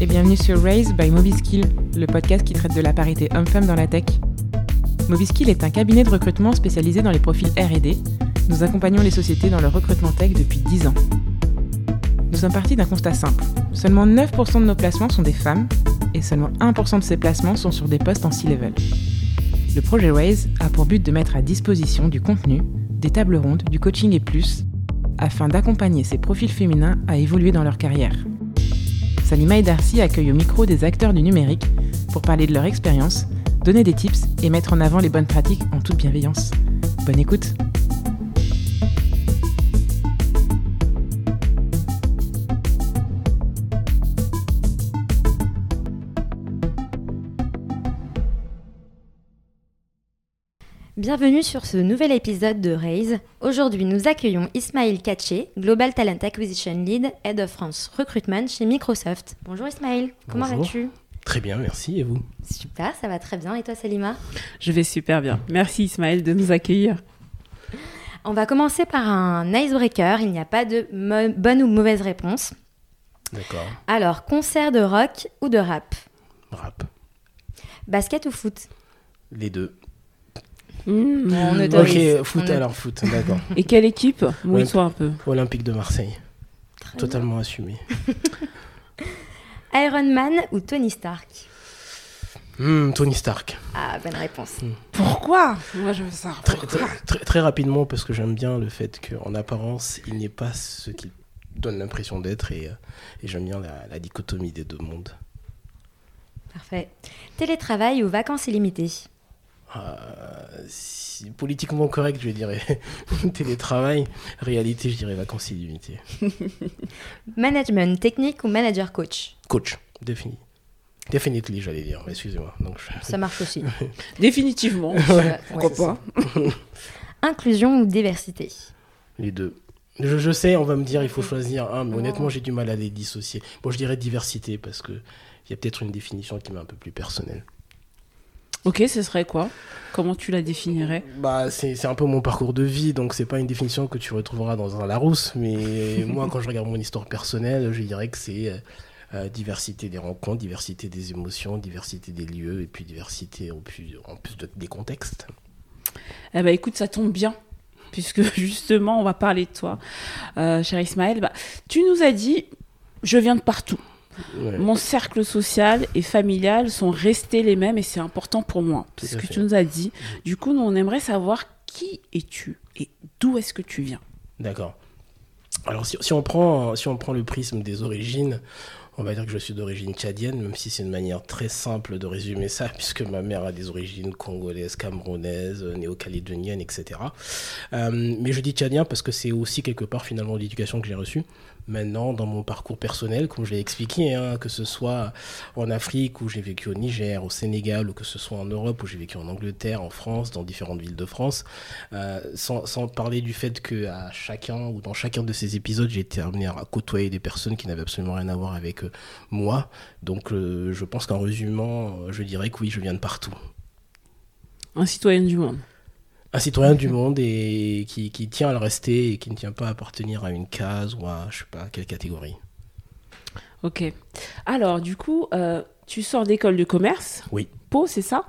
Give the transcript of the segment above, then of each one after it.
et bienvenue sur Raise by Mobiskill, le podcast qui traite de la parité homme-femme dans la tech. Mobiskill est un cabinet de recrutement spécialisé dans les profils R&D. Nous accompagnons les sociétés dans leur recrutement tech depuis 10 ans. Nous sommes partis d'un constat simple. Seulement 9% de nos placements sont des femmes et seulement 1% de ces placements sont sur des postes en C-level. Le projet Raise a pour but de mettre à disposition du contenu, des tables rondes, du coaching et plus, afin d'accompagner ces profils féminins à évoluer dans leur carrière. Salima et Darcy accueillent au micro des acteurs du numérique pour parler de leur expérience, donner des tips et mettre en avant les bonnes pratiques en toute bienveillance. Bonne écoute Bienvenue sur ce nouvel épisode de Raise. Aujourd'hui, nous accueillons Ismaël Katché, Global Talent Acquisition Lead, Head of France Recruitment chez Microsoft. Bonjour Ismaël, comment vas-tu? Très bien, merci. Et vous? Super, ça va très bien. Et toi, Salima? Je vais super bien. Merci Ismaël de nous accueillir. On va commencer par un icebreaker. Il n'y a pas de bonne ou mauvaise réponse. D'accord. Alors, concert de rock ou de rap? Rap. Basket ou foot? Les deux. Mmh. On ok, foot alors, foot, d'accord. Et quelle équipe? Mouille-toi un peu? Olympique de Marseille. Totalement assumé. Iron Man ou Tony Stark? Mmh, Tony Stark. Ah, bonne réponse. Mmh. Pourquoi? Moi, je veux ça. Très, très, rapidement, parce que j'aime bien le fait qu'en apparence, il n'est pas ce qu'il donne l'impression d'être et, euh, et j'aime bien la, la dichotomie des deux mondes. Parfait. Télétravail ou vacances illimitées? Si, politiquement correct, je dirais télétravail. Réalité, je dirais vacances illimitées. Management technique ou manager coach? Coach, défini. Definitely, j'allais dire, excusez-moi. Donc Ça marche aussi. Définitivement. Pourquoi pas? Inclusion ou diversité? Les deux. Je, je, sais, on va me dire il faut choisir un, mais honnêtement, j'ai du mal à les dissocier. Bon, je dirais diversité parce qu'il y a peut-être une définition qui m'est un peu plus personnelle. Ok, ce serait quoi? Comment tu la définirais? Bah, c'est, un peu mon parcours de vie, donc c'est pas une définition que tu retrouveras dans un Larousse, mais moi, quand je regarde mon histoire personnelle, je dirais que c'est euh, euh, diversité des rencontres, diversité des émotions, diversité des lieux, et puis diversité en plus, en plus des contextes. Eh ben, écoute, ça tombe bien, puisque justement, on va parler de toi, euh, cher Ismaël. Bah, tu nous as dit, je viens de partout. Mon cercle social et familial sont restés les mêmes et c'est important pour moi. C'est ce que tu nous as dit. Du coup, nous, on aimerait savoir qui es-tu et d'où est-ce que tu viens. D'accord. Alors, si, on prend, si on prend le prisme des origines, on va dire que je suis d'origine tchadienne, même si c'est une manière très simple de résumer ça, puisque ma mère a des origines congolaises, camerounaises, néo-calédoniennes, etc. Euh, mais je dis tchadien parce que c'est aussi quelque part finalement l'éducation que j'ai reçue maintenant dans mon parcours personnel, comme je l'ai expliqué, hein, que ce soit en Afrique où j'ai vécu au Niger, au Sénégal, ou que ce soit en Europe où j'ai vécu en Angleterre, en France, dans différentes villes de France, euh, sans, parler du fait que chacun ou dans chacun de ces épisodes, j'ai été amené à côtoyer des personnes qui n'avaient absolument rien à voir avec euh, moi. Donc euh, je pense qu'en résumant, je dirais que oui, je viens de partout. Un citoyen du monde un citoyen du monde et qui, qui, tient à le rester et qui ne tient pas à appartenir à une case ou à je sais pas quelle catégorie. Ok. Alors du coup, euh, tu sors d'école de commerce. Oui. Pau, c'est ça?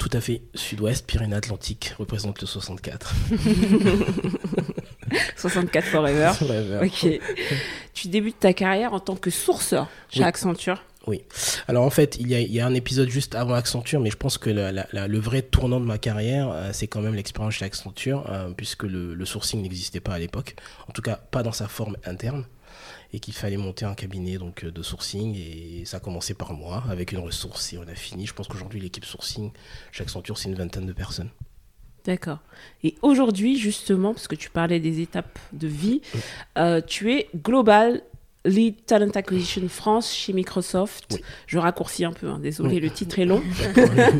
Tout à fait. Sud-Ouest, Pyrénées-Atlantiques représente le 64. 64 forever. forever. Ok. tu débutes ta carrière en tant que sourceur chez Accenture. Oui. Alors en fait, il y, a, un épisode juste avant Accenture, mais je pense que le vrai tournant de ma carrière, euh, c'est quand même l'expérience chez Accenture, euh, puisque le, sourcing n'existait pas à l'époque, en tout cas pas dans sa forme interne, et qu'il fallait monter un cabinet donc de sourcing, et ça a commencé par moi, avec une ressource, et on a fini. Je pense qu'aujourd'hui, l'équipe sourcing chez Accenture, c'est une vingtaine de personnes. D'accord. Et aujourd'hui, justement, parce que tu parlais des étapes de vie, euh, tu es global Lead Talent Acquisition France chez Microsoft. Je raccourcis un peu, hein, désolé, le titre est long.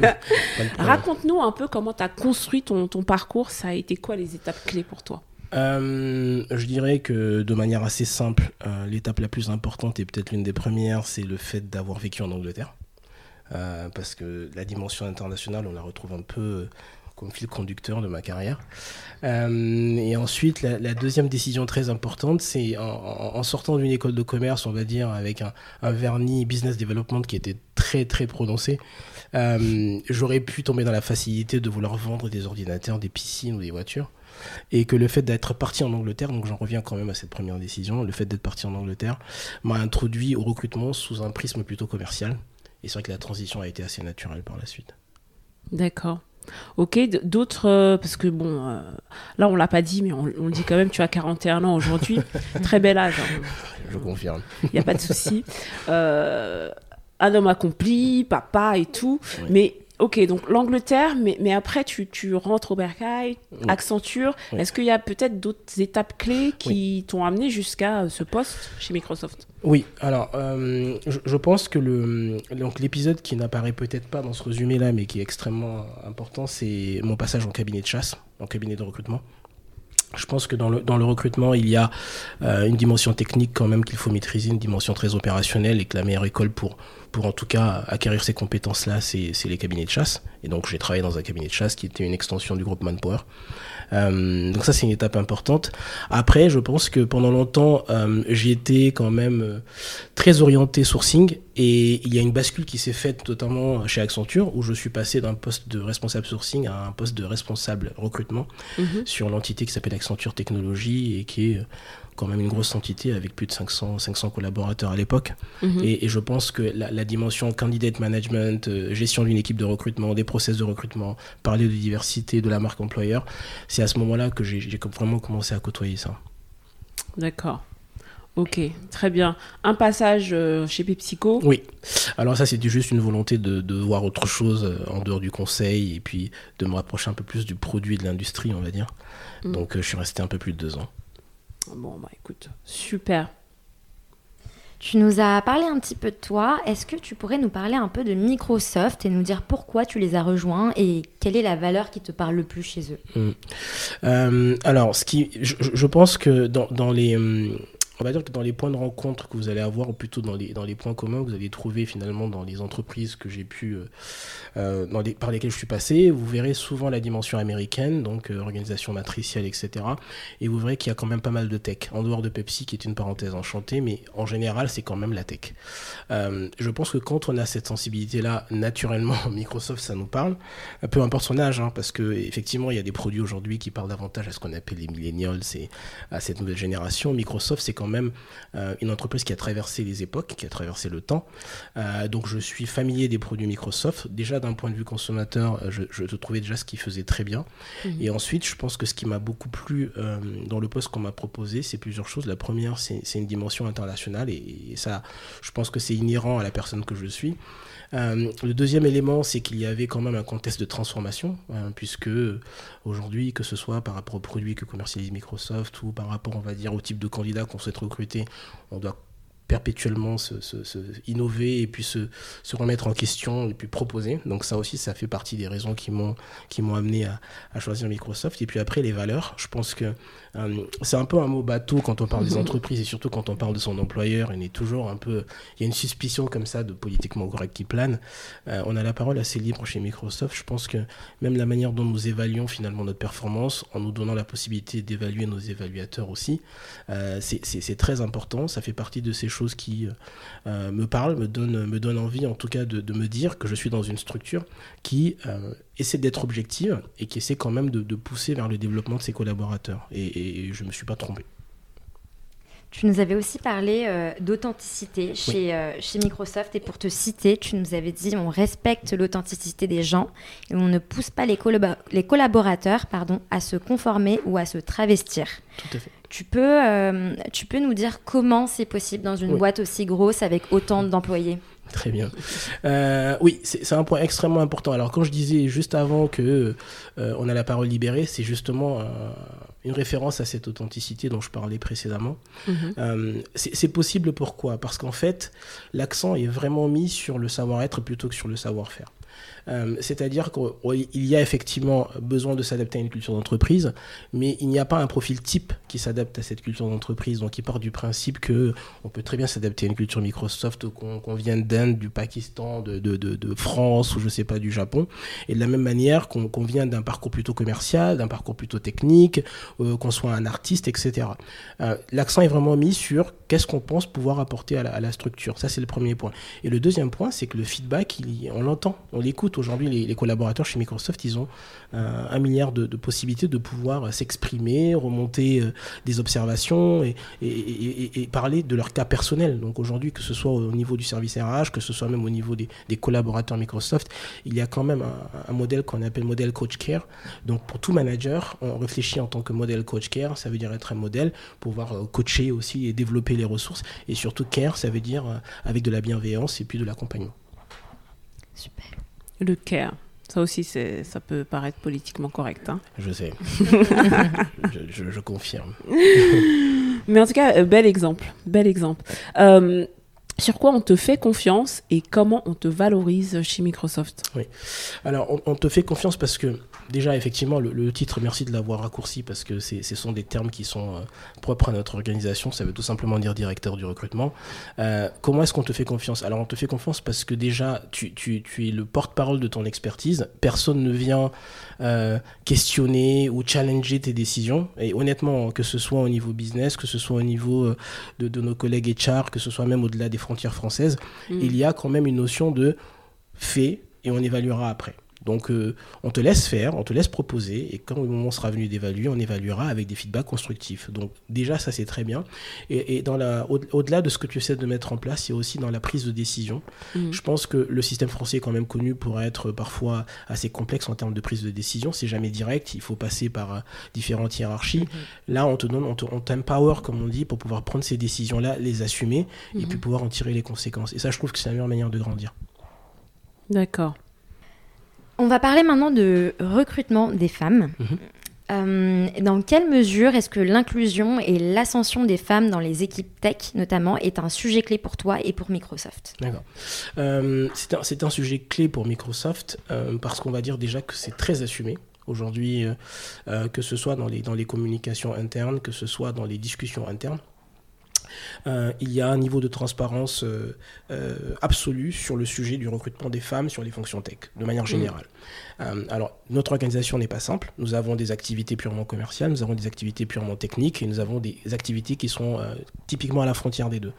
Raconte-nous un peu comment tu as construit ton, ton, parcours. Ça a été quoi les étapes clés pour toi? Euh, je dirais que de manière assez simple, euh, l'étape la plus importante et peut-être l'une des premières, c'est le fait d'avoir vécu en Angleterre. Euh, parce que la dimension internationale, on la retrouve un peu comme fil conducteur de ma carrière. Euh, et ensuite, la, deuxième décision très importante, c'est en, sortant d'une école de commerce, on va dire, avec un, vernis business development qui était très très prononcé, euh, j'aurais pu tomber dans la facilité de vouloir vendre des ordinateurs, des piscines ou des voitures. Et que le fait d'être parti en Angleterre, donc j'en reviens quand même à cette première décision, le fait d'être parti en Angleterre m'a introduit au recrutement sous un prisme plutôt commercial. Et c'est vrai que la transition a été assez naturelle par la suite. D'accord. Ok, d'autres, euh, parce que bon, euh, là on l'a pas dit, mais on, le dit quand même, tu as 41 ans aujourd'hui, très bel âge. Hein. Je confirme. Il n'y a pas de souci. Euh, un homme accompli, papa et tout, mais Ok, donc l'Angleterre, mais, mais après tu, tu rentres au Bercail, Accenture. Est-ce qu'il y a peut-être d'autres étapes clés qui t'ont amené jusqu'à ce poste chez Microsoft? Oui, alors euh, je, pense que le, donc, l'épisode qui n'apparaît peut-être pas dans ce résumé-là, mais qui est extrêmement important, c'est mon passage en cabinet de chasse, en cabinet de recrutement. Je pense que dans le, recrutement, il y a euh, une dimension technique quand même qu'il faut maîtriser, une dimension très opérationnelle et que la meilleure école pour, pour en tout cas acquérir ces compétences-là, c'est les cabinets de chasse. Et donc j'ai travaillé dans un cabinet de chasse qui était une extension du groupe Manpower. Euh, donc ça c'est une étape importante. Après, je pense que pendant longtemps, euh, j'ai été quand même euh, très orienté sourcing et il y a une bascule qui s'est faite notamment chez Accenture où je suis passé d'un poste de responsable sourcing à un poste de responsable recrutement mhm. sur l'entité qui s'appelle Accenture Technologie et qui est quand même une grosse entité avec plus de 500, 500 collaborateurs à l'époque. Mhm. Et, je pense que la, dimension candidate management, euh, gestion d'une équipe de recrutement, des process de recrutement, parler de diversité, de la marque employeur, c'est à ce moment-là que j'ai vraiment commencé à côtoyer ça. D'accord. Ok, très bien. Un passage euh, chez PepsiCo? Oui. Alors ça, c'était juste une volonté de, voir autre chose euh, en dehors du conseil et puis de me rapprocher un peu plus du produit de l'industrie, on va dire. Mm. Donc je suis resté un peu plus de deux ans. Bon, bah écoute, super. Tu nous as parlé un petit peu de toi. Est-ce que tu pourrais nous parler un peu de Microsoft et nous dire pourquoi tu les as rejoints et quelle est la valeur qui te parle le plus chez eux? Hmm. euh, Alors, ce qui, je, pense que dans, dans les, hum, on va dire que dans les points de rencontre que vous allez avoir, ou plutôt dans les, dans les points communs que vous allez trouver finalement dans les entreprises que j'ai pu, euh, euh, dans les, par lesquelles je suis passé, vous verrez souvent la dimension américaine, donc euh, organisation matricielle, etc. Et vous verrez qu'il y a quand même pas mal de tech, en dehors de Pepsi, qui est une parenthèse enchantée, mais en général, c'est quand même la tech. je pense que quand on a cette sensibilité-là, naturellement, Microsoft, ça nous parle, peu importe son âge, hein, parce que effectivement, il y a des produits aujourd'hui qui parlent davantage à ce qu'on appelle les millennials, c'est à cette nouvelle génération. Microsoft, c'est quand même euh, une entreprise qui a traversé les époques, qui a traversé le temps. Euh, donc je suis familier des produits Microsoft. Déjà d'un point de vue consommateur, euh, je, je, trouvais déjà ce qu'ils faisaient très bien. Mhm. Et ensuite, je pense que ce qui m'a beaucoup plu dans le poste qu'on m'a proposé, c'est plusieurs choses. La première, c'est une dimension internationale et, ça, je pense que c'est inhérent à la personne que je suis. Le deuxième élément, c'est qu'il y avait quand même un contexte de transformation, hein, puisque aujourd'hui, que ce soit par rapport aux produits que commercialise Microsoft ou par rapport, on va dire, au type de candidat qu'on souhaite recruter, on doit perpétuellement se, innover et puis se, remettre en question et puis proposer. Donc ça aussi, ça fait partie des raisons qui m'ont qui m'ont amené à, à, choisir Microsoft. Et puis après, les valeurs. Je pense que euh, c'est un peu un mot bateau quand on parle des entreprises et surtout quand on parle de son employeur. Il est toujours un peu, il y a une suspicion comme ça de politiquement correct qui plane. Euh, on a la parole assez libre chez Microsoft. Je pense que même la manière dont nous évaluons finalement notre performance, en nous donnant la possibilité d'évaluer nos évaluateurs aussi, euh, c'est très important. Ça fait partie de ces choses qui me parlent, me donnent, me donne envie en tout cas de, de, me dire que je suis dans une structure qui essaie d'être objective et qui essaie quand même de, pousser vers le développement de ses collaborateurs. Et, je ne me suis pas trompé. Tu nous avais aussi parlé euh, d'authenticité chez, euh, chez Microsoft et pour te citer, tu nous avais dit on respecte l'authenticité des gens et on ne pousse pas les, les collaborateurs pardon, à se conformer ou à se travestir. Tout à fait. Tu peux, euh, tu peux nous dire comment c'est possible dans une boîte aussi grosse avec autant d'employés? Très bien. Euh, oui, c'est un point extrêmement important. Alors quand je disais juste avant que euh, on a la parole libérée, c'est justement une référence à cette authenticité dont je parlais précédemment. Mhm. c'est possible pourquoi? Parce qu'en fait, l'accent est vraiment mis sur le savoir-être plutôt que sur le savoir-faire. Euh, c'est-à-dire qu'il y a effectivement besoin de s'adapter à une culture d'entreprise, mais il n'y a pas un profil type qui s'adapte à cette culture d'entreprise. Donc il part du principe que on peut très bien s'adapter à une culture Microsoft, qu'on vienne d'Inde, du Pakistan, de, France ou je sais pas du Japon, et de la même manière qu'on vient d'un parcours plutôt commercial, d'un parcours plutôt technique, euh, qu'on soit un artiste, etc. Euh, l'accent est vraiment mis sur qu'est-ce qu'on pense pouvoir apporter à la, structure. Ça c'est le premier point. Et le deuxième point, c'est que le feedback, on l'entend, l'écoute aujourd'hui, les, collaborateurs chez Microsoft, ils ont euh, un milliard de, possibilités de pouvoir euh, s'exprimer, remonter euh, des observations et, parler de leur cas personnel. Donc aujourd'hui, que ce soit au niveau du service RH, que ce soit même au niveau des, collaborateurs Microsoft, il y a quand même un, modèle qu'on appelle modèle coach care. Donc pour tout manager, on réfléchit en tant que modèle coach care, ça veut dire être un modèle, pouvoir coacher aussi et développer les ressources. Et surtout care, ça veut dire avec de la bienveillance et puis de l'accompagnement. Super. Le care. Ça aussi, ça peut paraître politiquement correct. Hein. Je sais. je, confirme. Mais en tout cas, euh, bel exemple. Bel exemple. Euh, sur quoi on te fait confiance et comment on te valorise chez Microsoft? Oui. Alors, on, te fait confiance parce que, déjà, effectivement, le, titre, merci de l'avoir raccourci parce que ce sont des termes qui sont euh, propres à notre organisation. Ça veut tout simplement dire directeur du recrutement. Euh, comment est-ce qu'on te fait confiance? Alors, on te fait confiance parce que, déjà, tu, tu, tu es le porte-parole de ton expertise. Personne ne vient euh, questionner ou challenger tes décisions. Et honnêtement, que ce soit au niveau business, que ce soit au niveau de, de nos collègues HR, que ce soit même au-delà des frontières françaises, mm. il y a quand même une notion de fait et on évaluera après. Donc euh, on te laisse faire, on te laisse proposer, et quand le moment sera venu d'évaluer, on évaluera avec des feedbacks constructifs. Donc déjà ça c'est très bien. Et, dans la, au-delà de ce que tu essaies de mettre en place, il y a aussi dans la prise de décision. Mm. Je pense que le système français est quand même connu pour être parfois assez complexe en termes de prise de décision. C'est jamais direct, il faut passer par euh, différentes hiérarchies. Mm-hmm. Là on te donne, on t'empower comme on dit pour pouvoir prendre ces décisions-là, les assumer et mm-hmm. puis pouvoir en tirer les conséquences. Et ça je trouve que c'est la meilleure manière de grandir. D'accord. On va parler maintenant de recrutement des femmes. Mhm. Euh, dans quelle mesure est-ce que l'inclusion et l'ascension des femmes dans les équipes tech, notamment, est un sujet clé pour toi et pour Microsoft? D'accord. Euh, c'est un, sujet clé pour Microsoft euh, parce qu'on va dire déjà que c'est très assumé aujourd'hui, que ce soit dans les, dans les communications internes, que ce soit dans les discussions internes. Euh, il y a un niveau de transparence euh, euh, absolu sur le sujet du recrutement des femmes sur les fonctions tech, de manière mm. générale. alors, notre organisation n'est pas simple. Nous avons des activités purement commerciales, nous avons des activités purement techniques et nous avons des activités qui sont typiquement à la frontière des deux.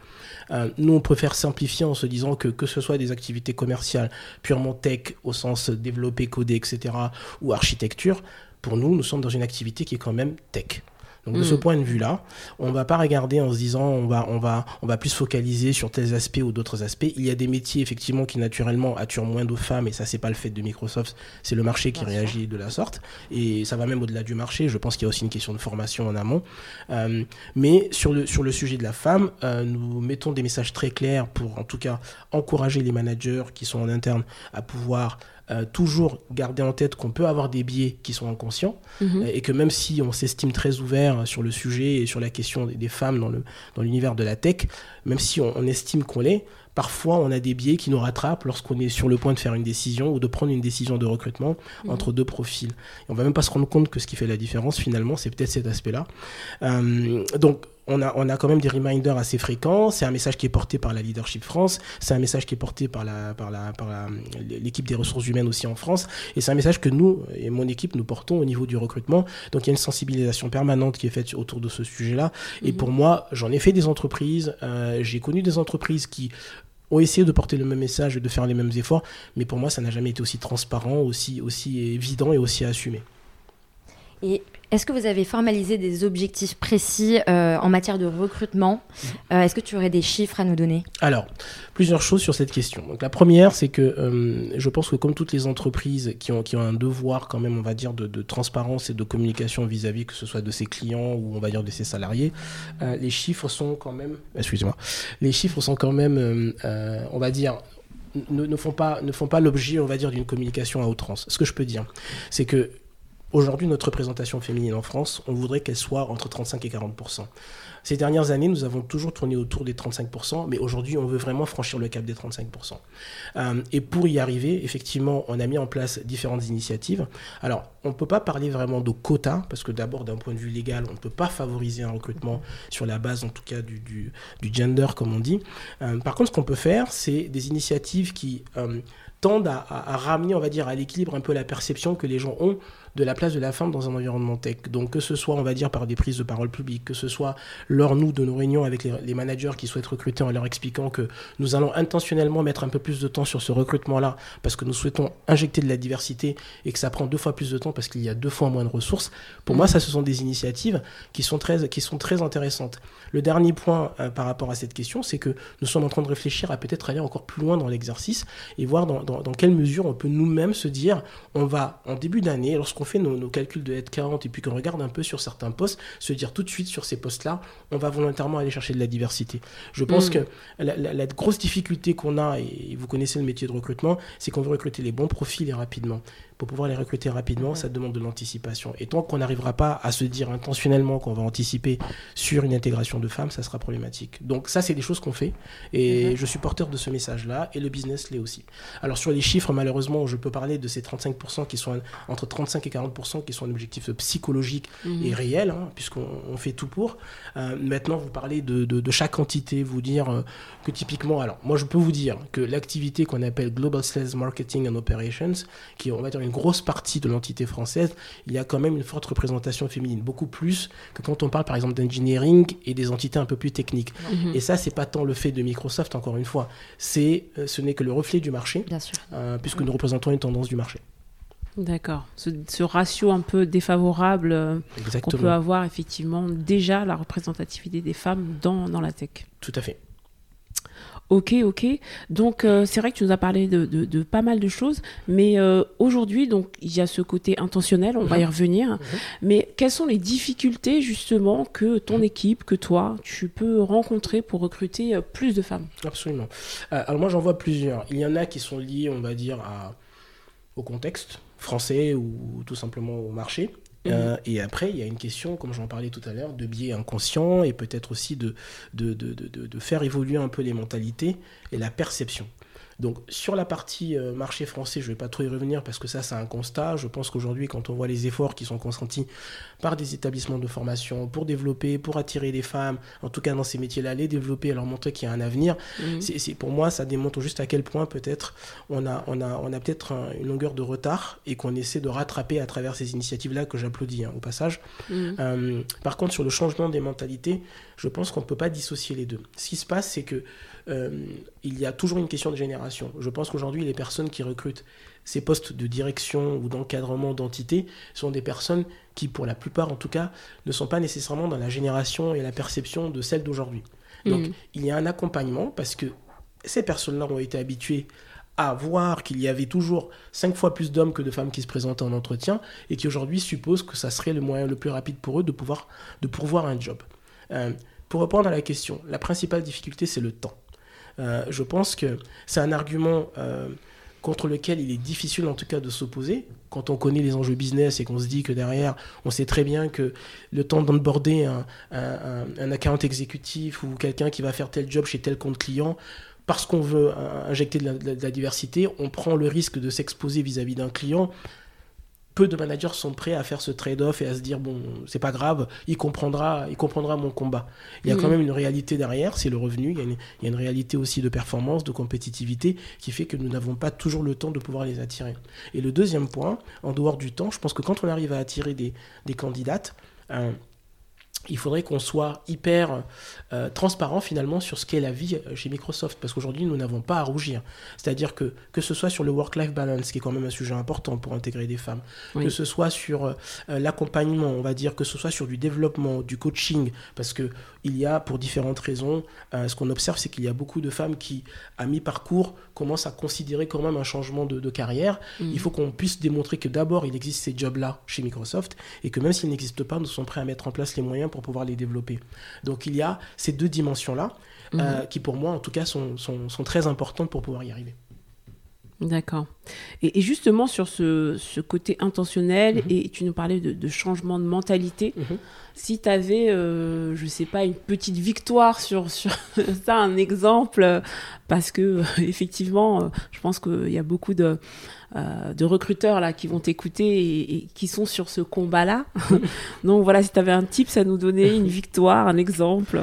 nous, on préfère simplifier en se disant que que ce soit des activités commerciales purement tech au sens développé, codé, etc., ou architecture, pour nous, nous sommes dans une activité qui est quand même tech. Donc de ce mm. point de vue-là, on ne va pas regarder en se disant on va, on va, on va plus focaliser sur tels aspects ou d'autres aspects. Il y a des métiers effectivement qui naturellement attirent moins de femmes et ça c'est pas le fait de Microsoft, c'est le marché qui réagit de la sorte et ça va même au-delà du marché. Je pense qu'il y a aussi une question de formation en amont. Euh, mais sur le sur le sujet de la femme, euh, nous mettons des messages très clairs pour en tout cas encourager les managers qui sont en interne à pouvoir euh, toujours garder en tête qu'on peut avoir des biais qui sont inconscients mhm. et que même si on s'estime très ouvert sur le sujet et sur la question des, femmes dans, le, dans l'univers de la tech, même si on, estime qu'on l'est, parfois on a des biais qui nous rattrapent lorsqu'on est sur le point de faire une décision ou de prendre une décision de recrutement mhm. entre deux profils. Et on va même pas se rendre compte que ce qui fait la différence finalement, c'est peut-être cet aspect-là. Euh, donc on a, on a quand même des reminders assez fréquents. C'est un message qui est porté par la Leadership France. C'est un message qui est porté par la, par la, par l'équipe des ressources humaines aussi en France. Et c'est un message que nous et mon équipe nous portons au niveau du recrutement. Donc il y a une sensibilisation permanente qui est faite autour de ce sujet-là. Et mhm. pour moi, j'en ai fait des entreprises. Euh, j'ai connu des entreprises qui ont essayé de porter le même message et de faire les mêmes efforts. Mais pour moi, ça n'a jamais été aussi transparent, aussi, aussi évident et aussi assumé. Et est-ce que vous avez formalisé des objectifs précis euh, en matière de recrutement mhm. euh, Est-ce que tu aurais des chiffres à nous donner? Alors, plusieurs choses sur cette question. Donc, la première, c'est que euh, je pense que comme toutes les entreprises qui ont, qui ont un devoir quand même, on va dire, de, transparence et de communication vis-à-vis, que ce soit de ses clients ou on va dire de ses salariés, les chiffres sont quand même, excusez-moi, les chiffres sont quand même, on va dire, ne, ne, font pas, ne font pas l'objet, on va dire, d'une communication à outrance. Ce que je peux dire, c'est que Aujourd'hui, notre représentation féminine en France, on voudrait qu'elle soit entre 35 et 40% ces dernières années, nous avons toujours tourné autour des 35%, mais aujourd'hui, on veut vraiment franchir le cap des 35%. Euh, et pour y arriver, effectivement, on a mis en place différentes initiatives. Alors, on ne peut pas parler vraiment de quotas, parce que d'abord, d'un point de vue légal, on ne peut pas favoriser un recrutement sur la base, en tout cas, du, du, gender, comme on dit. Euh, par contre, ce qu'on peut faire, c'est des initiatives qui euh, tendent à, ramener, on va dire, à l'équilibre un peu la perception que les gens ont de la place de la femme dans un environnement tech. Donc que ce soit, on va dire, par des prises de parole publiques, que ce soit lors, nous, de nos réunions avec les, managers qui souhaitent recruter en leur expliquant que nous allons intentionnellement mettre un peu plus de temps sur ce recrutement-là parce que nous souhaitons injecter de la diversité et que ça prend deux fois plus de temps parce qu'il y a deux fois moins de ressources. Pour moi, ça, ce sont des initiatives qui sont très, qui sont très intéressantes. Le dernier point euh, par rapport à cette question, c'est que nous sommes en train de réfléchir à peut-être aller encore plus loin dans l'exercice et voir dans, dans, dans quelle mesure on peut nous-mêmes se dire, on va, en début d'année, lorsqu'on fait nos, calculs de headcount et puis qu'on regarde un peu sur certains postes, se dire tout de suite sur ces postes-là, on va volontairement aller chercher de la diversité. Je pense mm. que la, grosse difficulté qu'on a, et vous connaissez le métier de recrutement, c'est qu'on veut recruter les bons profils et rapidement pour pouvoir les recruter rapidement, ça demande de l'anticipation. Et tant qu'on n'arrivera pas à se dire intentionnellement qu'on va anticiper sur une intégration de femmes, ça sera problématique. Donc ça, c'est des choses qu'on fait. Et mhm. je suis porteur de ce message-là, et le business l'est aussi. Alors sur les chiffres, malheureusement, je peux parler de ces 35% qui sont entre 35 et 40% qui sont un objectif psychologique mhm. et réel, hein, puisqu'on fait tout pour. Euh, maintenant, vous parlez de, de, chaque entité, vous dire euh, que typiquement, alors moi je peux vous dire que l'activité qu'on appelle Global Sales Marketing and Operations, qui est on va dire une grosse partie de l'entité française, il y a quand même une forte représentation féminine, beaucoup plus que quand on parle par exemple d'engineering et des entités un peu plus techniques. Mhm. Et ça, c'est pas tant le fait de Microsoft, encore une fois, c'est euh, ce n'est que le reflet du marché, euh, puisque nous représentons une tendance du marché. D'accord. Ce, ratio un peu défavorable euh, qu'on peut avoir effectivement déjà la représentativité des femmes dans, dans la tech. Tout à fait. Ok, ok. Donc euh, c'est vrai que tu nous as parlé de, pas mal de choses, mais euh, aujourd'hui, donc il y a ce côté intentionnel, on va y mhm. revenir. Mhm. Mais quelles sont les difficultés justement que ton équipe, que toi, tu peux rencontrer pour recruter euh, plus de femmes? Absolument. alors moi j'en vois plusieurs. Il y en a qui sont liés, on va dire, au contexte français ou tout simplement au marché. Euh, mhm. et après, il y a une question, comme j'en parlais tout à l'heure, de biais inconscients et peut-être aussi de, faire évoluer un peu les mentalités et la perception. Donc sur la partie euh, marché français, je ne vais pas trop y revenir parce que ça, c'est un constat. Je pense qu'aujourd'hui, quand on voit les efforts qui sont consentis par des établissements de formation pour développer, pour attirer les femmes, en tout cas dans ces métiers-là, les développer, leur montrer qu'il y a un avenir, mhm. c'est, pour moi, ça démontre juste à quel point peut-être on a, on a, on a peut-être une longueur de retard et qu'on essaie de rattraper à travers ces initiatives-là que j'applaudis hein, au passage. Mhm. Euh, par contre, sur le changement des mentalités, je pense qu'on ne peut pas dissocier les deux. Ce qui se passe, c'est que euh, il y a toujours une question de génération. Je pense qu'aujourd'hui, les personnes qui recrutent ces postes de direction ou d'encadrement d'entités sont des personnes qui, pour la plupart en tout cas, ne sont pas nécessairement dans la génération et la perception de celles d'aujourd'hui. Mm. Donc, il y a un accompagnement parce que ces personnes-là ont été habituées à voir qu'il y avait toujours cinq fois plus d'hommes que de femmes qui se présentaient en entretien et qui aujourd'hui supposent que ça serait le moyen le plus rapide pour eux de pouvoir de pourvoir un job. Euh, pour répondre à la question, la principale difficulté, c'est le temps. Euh, je pense que c'est un argument euh, contre lequel il est difficile en tout cas de s'opposer. Quand on connaît les enjeux business et qu'on se dit que derrière, on sait très bien que le temps d'onboarder un, un, un, account exécutif ou quelqu'un qui va faire tel job chez tel compte client, parce qu'on veut injecter de la, de la, diversité, on prend le risque de s'exposer vis-à-vis d'un client peu de managers sont prêts à faire ce trade-off et à se dire bon, c'est pas grave, il comprendra, il comprendra mon combat. Il y a quand mm. même une réalité derrière, c'est le revenu. Il y, a une, il y, a une, réalité aussi de performance, de compétitivité qui fait que nous n'avons pas toujours le temps de pouvoir les attirer. Et le deuxième point, en dehors du temps, je pense que quand on arrive à attirer des, des candidates, euh, il faudrait qu'on soit hyper euh, transparent finalement sur ce qu'est la vie euh, chez Microsoft, parce qu'aujourd'hui, nous n'avons pas à rougir. C'est-à-dire que que ce soit sur le work-life balance, qui est quand même un sujet important pour intégrer des femmes, que ce soit sur euh, l'accompagnement, on va dire, que ce soit sur du développement, du coaching, parce que il y a, pour différentes raisons, ce qu'on observe, c'est qu'il y a beaucoup de femmes qui, à mi-parcours, commencent à considérer quand même un changement de, carrière. Mm. Il faut qu'on puisse démontrer que d'abord, il existe ces jobs-là chez Microsoft, et que même s'ils n'existent pas, nous sommes prêts à mettre en place les moyens pour pouvoir les développer. Donc il y a ces deux dimensions-là euh, mhm. qui pour moi en tout cas sont, sont, sont, très importantes pour pouvoir y arriver. D'accord. Et, justement, sur ce, côté intentionnel, mhm. et tu nous parlais de, changement de mentalité, mhm. si tu avais, euh, je sais pas, une petite victoire sur, sur ça, un exemple, parce que, effectivement, je pense qu'il y a beaucoup de euh, de recruteurs là qui vont t'écouter et, qui sont sur ce combat-là. Donc voilà, si tu avais un tip, ça nous donnait une victoire, un exemple.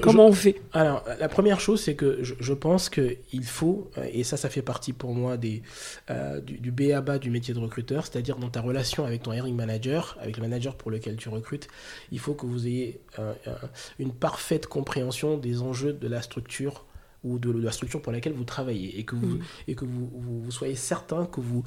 Comment on fait? Alors, la première chose, c'est que je, pense qu'il faut, euh, et ça, ça fait partie pour moi des, euh, du, du BABA du métier de recruteur, c'est-à-dire dans ta relation avec ton hiring manager, avec le manager pour lequel tu recrutes, il faut que vous ayez une parfaite compréhension des enjeux de la structure ou de, la structure pour laquelle vous travaillez et que vous, mm. et que vous, vous, soyez certain que vous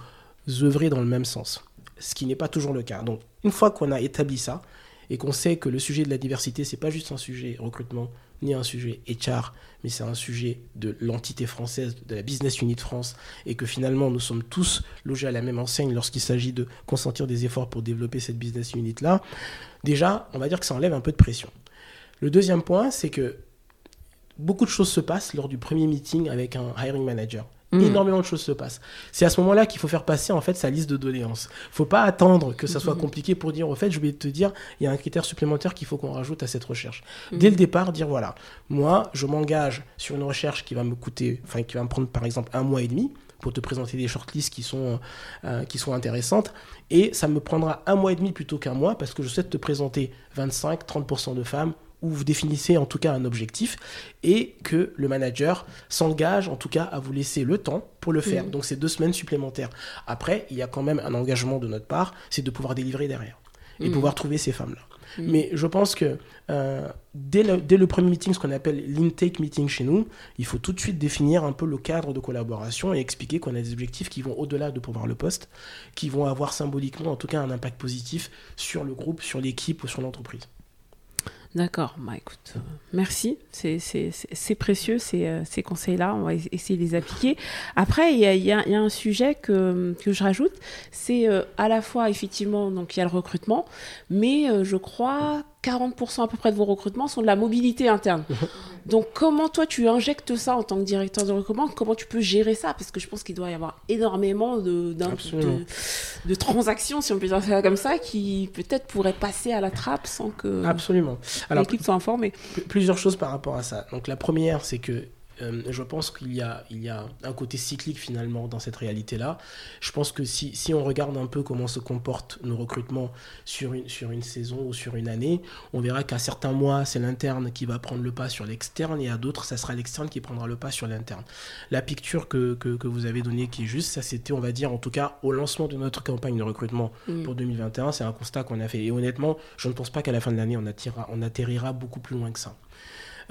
œuvrez dans le même sens. Ce qui n'est pas toujours le cas. Donc, une fois qu'on a établi ça et qu'on sait que le sujet de la diversité, c'est pas juste un sujet recrutement ni un sujet HR, mais c'est un sujet de l'entité française, de la Business Unit France, et que finalement nous sommes tous logés à la même enseigne lorsqu'il s'agit de consentir des efforts pour développer cette Business Unit-là, déjà, on va dire que ça enlève un peu de pression. Le deuxième point, c'est que beaucoup de choses se passent lors du premier meeting avec un hiring manager. Mm. Énormément de choses se passent. C'est à ce moment-là qu'il faut faire passer en fait sa liste de doléances. Faut pas attendre que ça soit mm. compliqué pour dire au fait, je vais te dire, il y a un critère supplémentaire qu'il faut qu'on rajoute à cette recherche. Mm. Dès le départ, dire voilà, moi, je m'engage sur une recherche qui va me coûter, enfin qui va me prendre par exemple un mois et demi pour te présenter des shortlists qui sont, euh, qui sont intéressantes. Et ça me prendra un mois et demi plutôt qu'un mois parce que je souhaite te présenter 25-30% de femmes où vous définissez en tout cas un objectif et que le manager s'engage en tout cas à vous laisser le temps pour le faire. Mm. Donc c'est deux semaines supplémentaires. Après, il y a quand même un engagement de notre part, c'est de pouvoir délivrer derrière et mm. pouvoir trouver ces femmes-là. Mm. Mais je pense que euh, dès, le, dès, le, premier meeting, ce qu'on appelle l'intake meeting chez nous, il faut tout de suite définir un peu le cadre de collaboration et expliquer qu'on a des objectifs qui vont au-delà de pouvoir le poste, qui vont avoir symboliquement en tout cas un impact positif sur le groupe, sur l'équipe ou sur l'entreprise. D'accord, bah écoute, euh, merci, c'est précieux ces, euh, ces conseils-là, on va essayer de les appliquer. Après, il y a, y a, un sujet que, que je rajoute, c'est euh, à la fois effectivement, donc il y a le recrutement, mais je crois 40% à peu près de vos recrutements sont de la mobilité interne. Donc comment toi tu injectes ça en tant que directeur de recrutement? Comment tu peux gérer ça? Parce que je pense qu'il doit y avoir énormément de, de, transactions, si on peut dire ça comme ça, qui peut-être pourraient passer à la trappe sans que Absolument. l'équipe soit informée. Plusieurs choses par rapport à ça. Donc la première, c'est que euh, je pense qu'il y a, il y a un côté cyclique finalement dans cette réalité-là. Je pense que si, si, on regarde un peu comment se comportent nos recrutements sur une, sur une saison ou sur une année, on verra qu'à certains mois, c'est l'interne qui va prendre le pas sur l'externe et à d'autres, ça sera l'externe qui prendra le pas sur l'interne. La picture que, que, que, vous avez donnée qui est juste, ça c'était, on va dire, en tout cas, au lancement de notre campagne de recrutement mm. pour 2021, c'est un constat qu'on a fait. Et honnêtement, je ne pense pas qu'à la fin de l'année, on, on atterrira beaucoup plus loin que ça.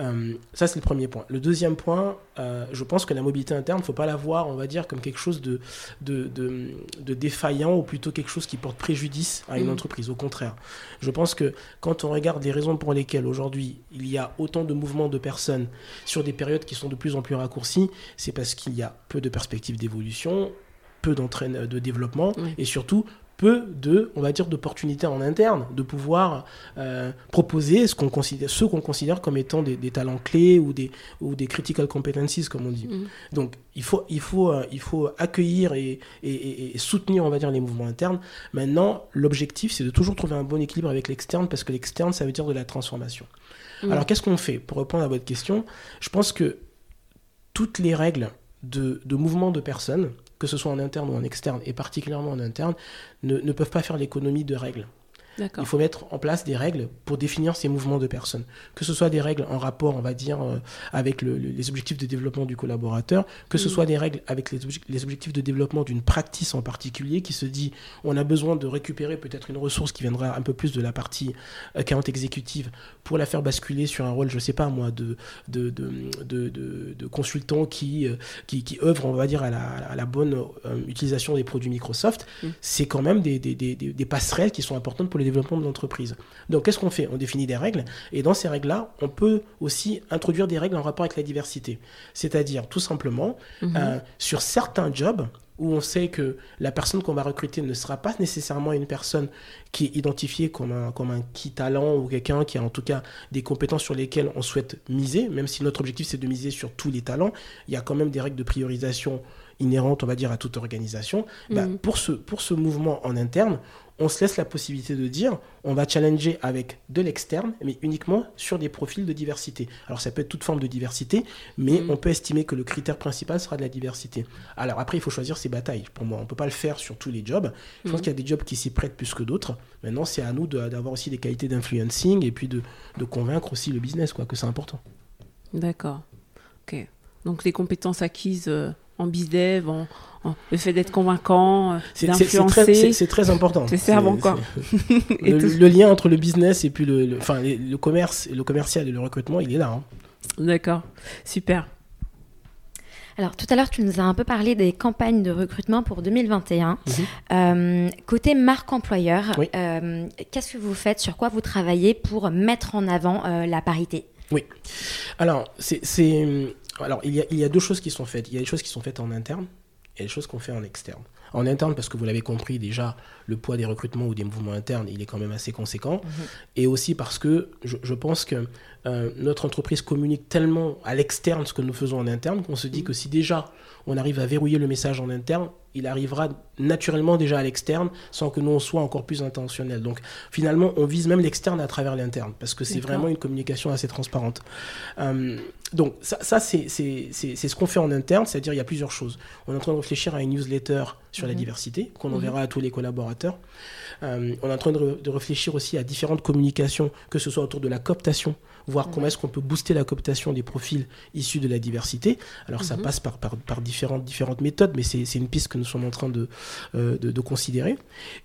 Euh, ça, c'est le premier point. Le deuxième point, euh, je pense que la mobilité interne, il ne faut pas la voir, on va dire, comme quelque chose de, de, de, défaillant ou plutôt quelque chose qui porte préjudice à une mm. entreprise. Au contraire, je pense que quand on regarde les raisons pour lesquelles aujourd'hui il y a autant de mouvements de personnes sur des périodes qui sont de plus en plus raccourcies, c'est parce qu'il y a peu de perspectives d'évolution, peu d'entraîne de développement et surtout peu de, on va dire, d'opportunités en interne, de pouvoir euh, proposer ce qu'on considère, ceux qu'on considère comme étant des, talents clés ou des, ou des critical competencies, comme on dit. Mm. Donc, il faut, il faut, euh, il faut accueillir et, et, soutenir, on va dire, les mouvements internes. Maintenant, l'objectif, c'est de toujours trouver un bon équilibre avec l'externe, parce que l'externe, ça veut dire de la transformation. Mm. Alors, qu'est-ce qu'on fait Pour répondre à votre question, je pense que toutes les règles de, de mouvement de personnes, que ce soit en interne ou en externe, et particulièrement en interne, ne, peuvent pas faire l'économie de règles. Il faut mettre en place des règles pour définir ces mouvements de personnes. Que ce soit des règles en rapport, on va dire, euh, avec les objectifs de développement du collaborateur, que ce mm. soit des règles avec les, objectifs de développement d'une practice en particulier qui se dit on a besoin de récupérer peut-être une ressource qui viendra un peu plus de la partie euh, exécutive pour la faire basculer sur un rôle, je sais pas moi, de, de, de, de, consultant qui, euh, qui, qui, œuvre, on va dire, à la, à la bonne euh, utilisation des produits Microsoft. Mm. C'est quand même des, des, des, des passerelles qui sont importantes pour les développement de l'entreprise. Donc qu'est-ce qu'on fait? On définit des règles et dans ces règles-là, on peut aussi introduire des règles en rapport avec la diversité. C'est-à-dire tout simplement mhm. euh, sur certains jobs où on sait que la personne qu'on va recruter ne sera pas nécessairement une personne qui est identifiée comme un, comme un qui talent ou quelqu'un qui a en tout cas des compétences sur lesquelles on souhaite miser, même si notre objectif c'est de miser sur tous les talents, il y a quand même des règles de priorisation inhérente, on va dire, à toute organisation, bah, Mhm. pour, ce, pour ce mouvement en interne, on se laisse la possibilité de dire, on va challenger avec de l'externe, mais uniquement sur des profils de diversité. Alors ça peut être toute forme de diversité, mais Mhm. on peut estimer que le critère principal sera de la diversité. Alors après, il faut choisir ses batailles. Pour moi, on peut pas le faire sur tous les jobs. Je pense Mhm. qu'il y a des jobs qui s'y prêtent plus que d'autres. Maintenant, c'est à nous d'avoir aussi des qualités d'influencing et puis de, de convaincre aussi le business, quoi, que c'est important. D'accord. Ok. Donc les compétences acquises euh, en bizdev, en, en- le fait d'être convaincant, euh, C'est c'est- c'est très, c'est- d'influencer. c'est très important. C'est servant, quoi. et Le, lien entre le business et puis le, le- enfin, les- le commerce, le commercial et le recrutement, il est là. hein. D'accord. Super. Alors, tout à l'heure, tu nous as un peu parlé des campagnes de recrutement pour 2021. Mhm. Euh, côté marque employeur, Oui. euh, qu'est-ce que vous faites? Sur quoi vous travaillez pour mettre en avant euh, la parité? Alors, c'est, c'est- alors il, y a, il y a deux choses qui sont faites. Il y a des choses qui sont faites en interne et des choses qu'on fait en externe. En interne, parce que vous l'avez compris déjà, le poids des recrutements ou des mouvements internes, il est quand même assez conséquent. Et aussi parce que je, je pense que euh, notre entreprise communique tellement à l'externe ce que nous faisons en interne qu'on se dit que si déjà on arrive à verrouiller le message en interne, il arrivera naturellement déjà à l'externe sans que nous on soit encore plus intentionnel. Donc finalement, on vise même l'externe à travers l'interne parce que c'est vraiment une communication assez transparente. Euh, donc ça, ça c'est ce qu'on fait en interne, c'est-à-dire il y a plusieurs choses. On est en train de réfléchir à une newsletter sur la Mhm. diversité qu'on Mhm. enverra à tous les collaborateurs. Euh, on est en train de, réfléchir aussi à différentes communications, que ce soit autour de la cooptation, voir comment est-ce qu'on peut booster la cooptation des profils issus de la diversité. Alors ça Mhm. passe par, par, par différentes, différentes méthodes, mais c'est une piste que nous sommes en train de, euh, de, de considérer.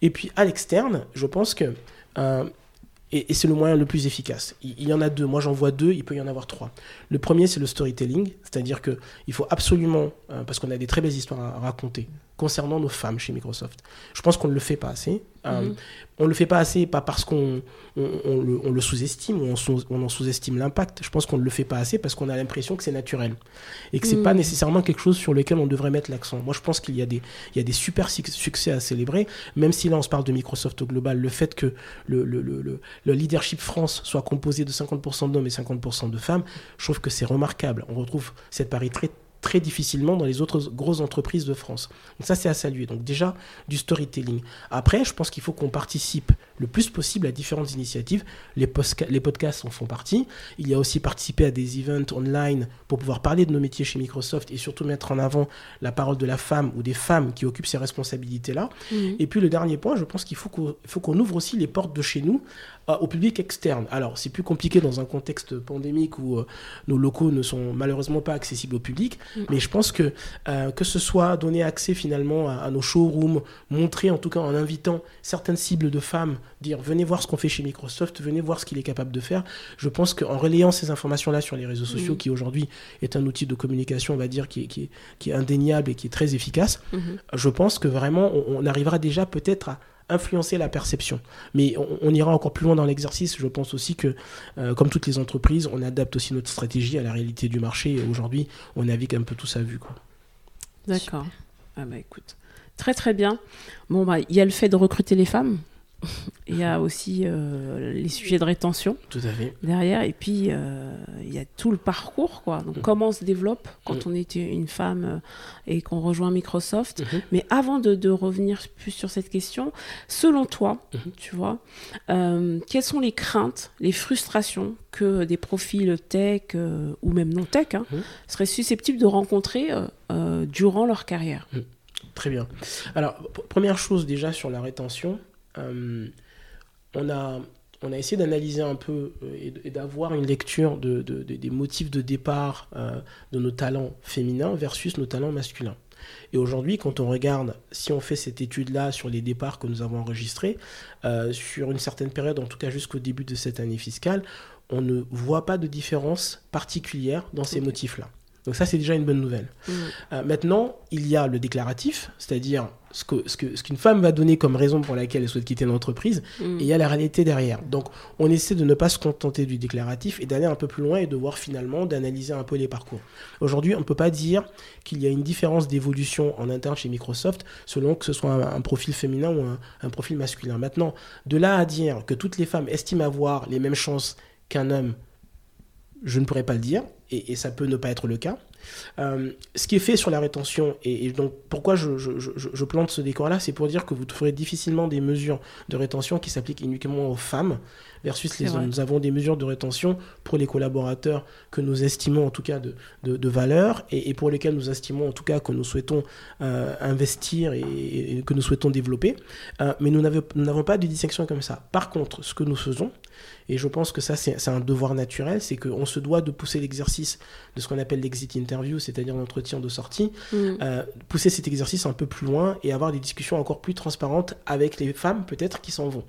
Et puis à l'externe, je pense que... euh, et, et c'est le moyen le plus efficace. Il, il y en a deux. Moi, j'en vois deux. Il peut y en avoir trois. Le premier, c'est le storytelling, c'est-à-dire que il faut absolument, euh, parce qu'on a des très belles histoires à, à raconter concernant nos femmes chez Microsoft. Je pense qu'on ne le fait pas assez. Euh, Mhm. on ne le fait pas assez, pas parce qu'on on, on le, on le sous-estime ou on, sous- on en sous-estime l'impact. Je pense qu'on ne le fait pas assez parce qu'on a l'impression que c'est naturel et que c'est Mhm. pas nécessairement quelque chose sur lequel on devrait mettre l'accent. Moi, je pense qu'il y a des, il y a des super suc- succès à célébrer, même si là on se parle de Microsoft au global. Le fait que le, le, le, le- le leadership France soit composé de 50% d'hommes et 50% de femmes, je trouve que c'est remarquable. On retrouve cette parité très difficilement dans les autres grosses entreprises de France. Donc ça, c'est à saluer. Donc déjà, du storytelling. Après, je pense qu'il faut qu'on participe le plus possible à différentes initiatives. Les, les podcasts en font partie. Il y a aussi participé à des events online pour pouvoir parler de nos métiers chez Microsoft et surtout mettre en avant la parole de la femme ou des femmes qui occupent ces responsabilités-là. Mhm. Et puis le dernier point, je pense qu'il faut qu'on ouvre aussi les portes de chez nous euh, au public externe. Alors c'est plus compliqué dans un contexte pandémique où euh, nos locaux ne sont malheureusement pas accessibles au public, Mm. mais je pense que euh, que ce soit donner accès finalement à, à nos showrooms, montrer en tout cas en invitant certaines cibles de femmes, dire venez voir ce qu'on fait chez Microsoft, venez voir ce qu'il est capable de faire. Je pense qu'en relayant ces informations-là sur les réseaux sociaux, Mm. qui aujourd'hui est un outil de communication, on va dire, qui est, qui est- qui est indéniable et qui est très efficace, Mhm. je pense que vraiment, on, on arrivera déjà peut-être à influencer la perception. Mais on, on ira encore plus loin dans l'exercice. Je pense aussi que, euh, comme toutes les entreprises, on adapte aussi notre stratégie à la réalité du marché. Et aujourd'hui, on navigue un peu tout ça vu. D'accord. Ah bah écoute, très très bien. Bon bah il y a le fait de recruter les femmes. Il y a aussi euh, les sujets de rétention Tout à fait. derrière et puis euh, il y a tout le parcours quoi. Donc Mhm. comment on se développe quand Mhm. on est une femme euh, et qu'on rejoint Microsoft. Mhm. Mais avant de, de revenir plus sur cette question, selon toi, Mhm. tu vois, euh, quelles sont les craintes, les frustrations que des profils tech ou même non tech hein, Mhm. seraient susceptibles de rencontrer durant leur carrière? Très bien. Alors, première chose déjà sur la rétention, on, a, on a essayé d'analyser un peu euh, et d'avoir une lecture de, de- de- des motifs de départ euh, de nos talents féminins versus nos talents masculins. Et aujourd'hui, quand on regarde, si on fait cette étude-là sur les départs que nous avons enregistrés, euh, sur une certaine période, en tout cas jusqu'au début de cette année fiscale, on ne voit pas de différence particulière dans ces motifs-là. Donc ça, c'est déjà une bonne nouvelle. Euh, maintenant, il y a le déclaratif, c'est-à-dire ce que- ce que- ce qu'une femme va donner comme raison pour laquelle elle souhaite quitter l'entreprise, Mm. et il y a la réalité derrière. Donc, on essaie de ne pas se contenter du déclaratif et d'aller un peu plus loin et de voir finalement, d'analyser un peu les parcours. Aujourd'hui, on ne peut pas dire qu'il y a une différence d'évolution en interne chez Microsoft selon que ce soit un, un profil féminin ou un, un profil masculin. Maintenant, de là à dire que toutes les femmes estiment avoir les mêmes chances qu'un homme, je ne pourrais pas le dire, et, et ça peut ne pas être le cas. Euh, ce qui est fait sur la rétention, et, donc pourquoi je, je, plante ce décor-là, c'est pour dire que vous ferez difficilement des mesures de rétention qui s'appliquent uniquement aux femmes versus les hommes. Nous avons des mesures de rétention pour les collaborateurs que nous estimons en tout cas de, de, valeur et, pour lesquels nous estimons en tout cas que nous souhaitons euh, investir et, que nous souhaitons développer. Euh, mais nous n'avons pas de distinction comme ça. Par contre, ce que nous faisons, et je pense que ça, c'est un devoir naturel, c'est qu'on se doit de pousser l'exercice de ce qu'on appelle l'exit interview, c'est-à-dire l'entretien de sortie, mm. euh, pousser cet exercice un peu plus loin et avoir des discussions encore plus transparentes avec les femmes, peut-être, qui s'en vont.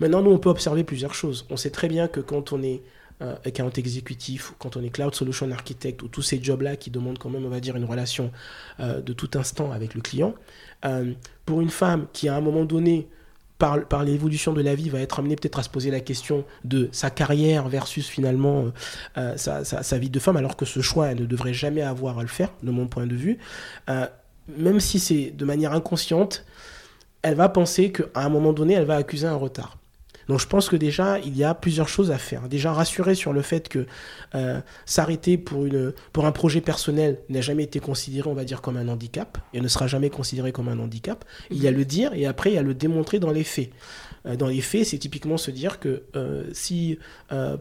Maintenant, nous, on peut observer plusieurs choses. On sait très bien que quand on est euh, account exécutif, quand on est cloud solution architect, ou tous ces jobs-là qui demandent quand même, on va dire, une relation euh, de tout instant avec le client, pour une femme qui, à un moment donné, par, l'évolution de la vie, va être amené peut-être à se poser la question de sa carrière versus finalement euh, sa, sa, vie de femme, alors que ce choix, elle ne devrait jamais avoir à le faire, de mon point de vue. Euh, même si c'est de manière inconsciente, elle va penser qu'à un moment donné, elle va accuser un retard. Donc je pense que déjà, il y a plusieurs choses à faire. Déjà, rassurer sur le fait que euh, s'arrêter pour, un projet personnel n'a jamais été considéré, on va dire, comme un handicap, et ne sera jamais considéré comme un handicap. Il y a le dire, et après, il y a le démontrer dans les faits. Euh, dans les faits, c'est typiquement se dire que euh, si,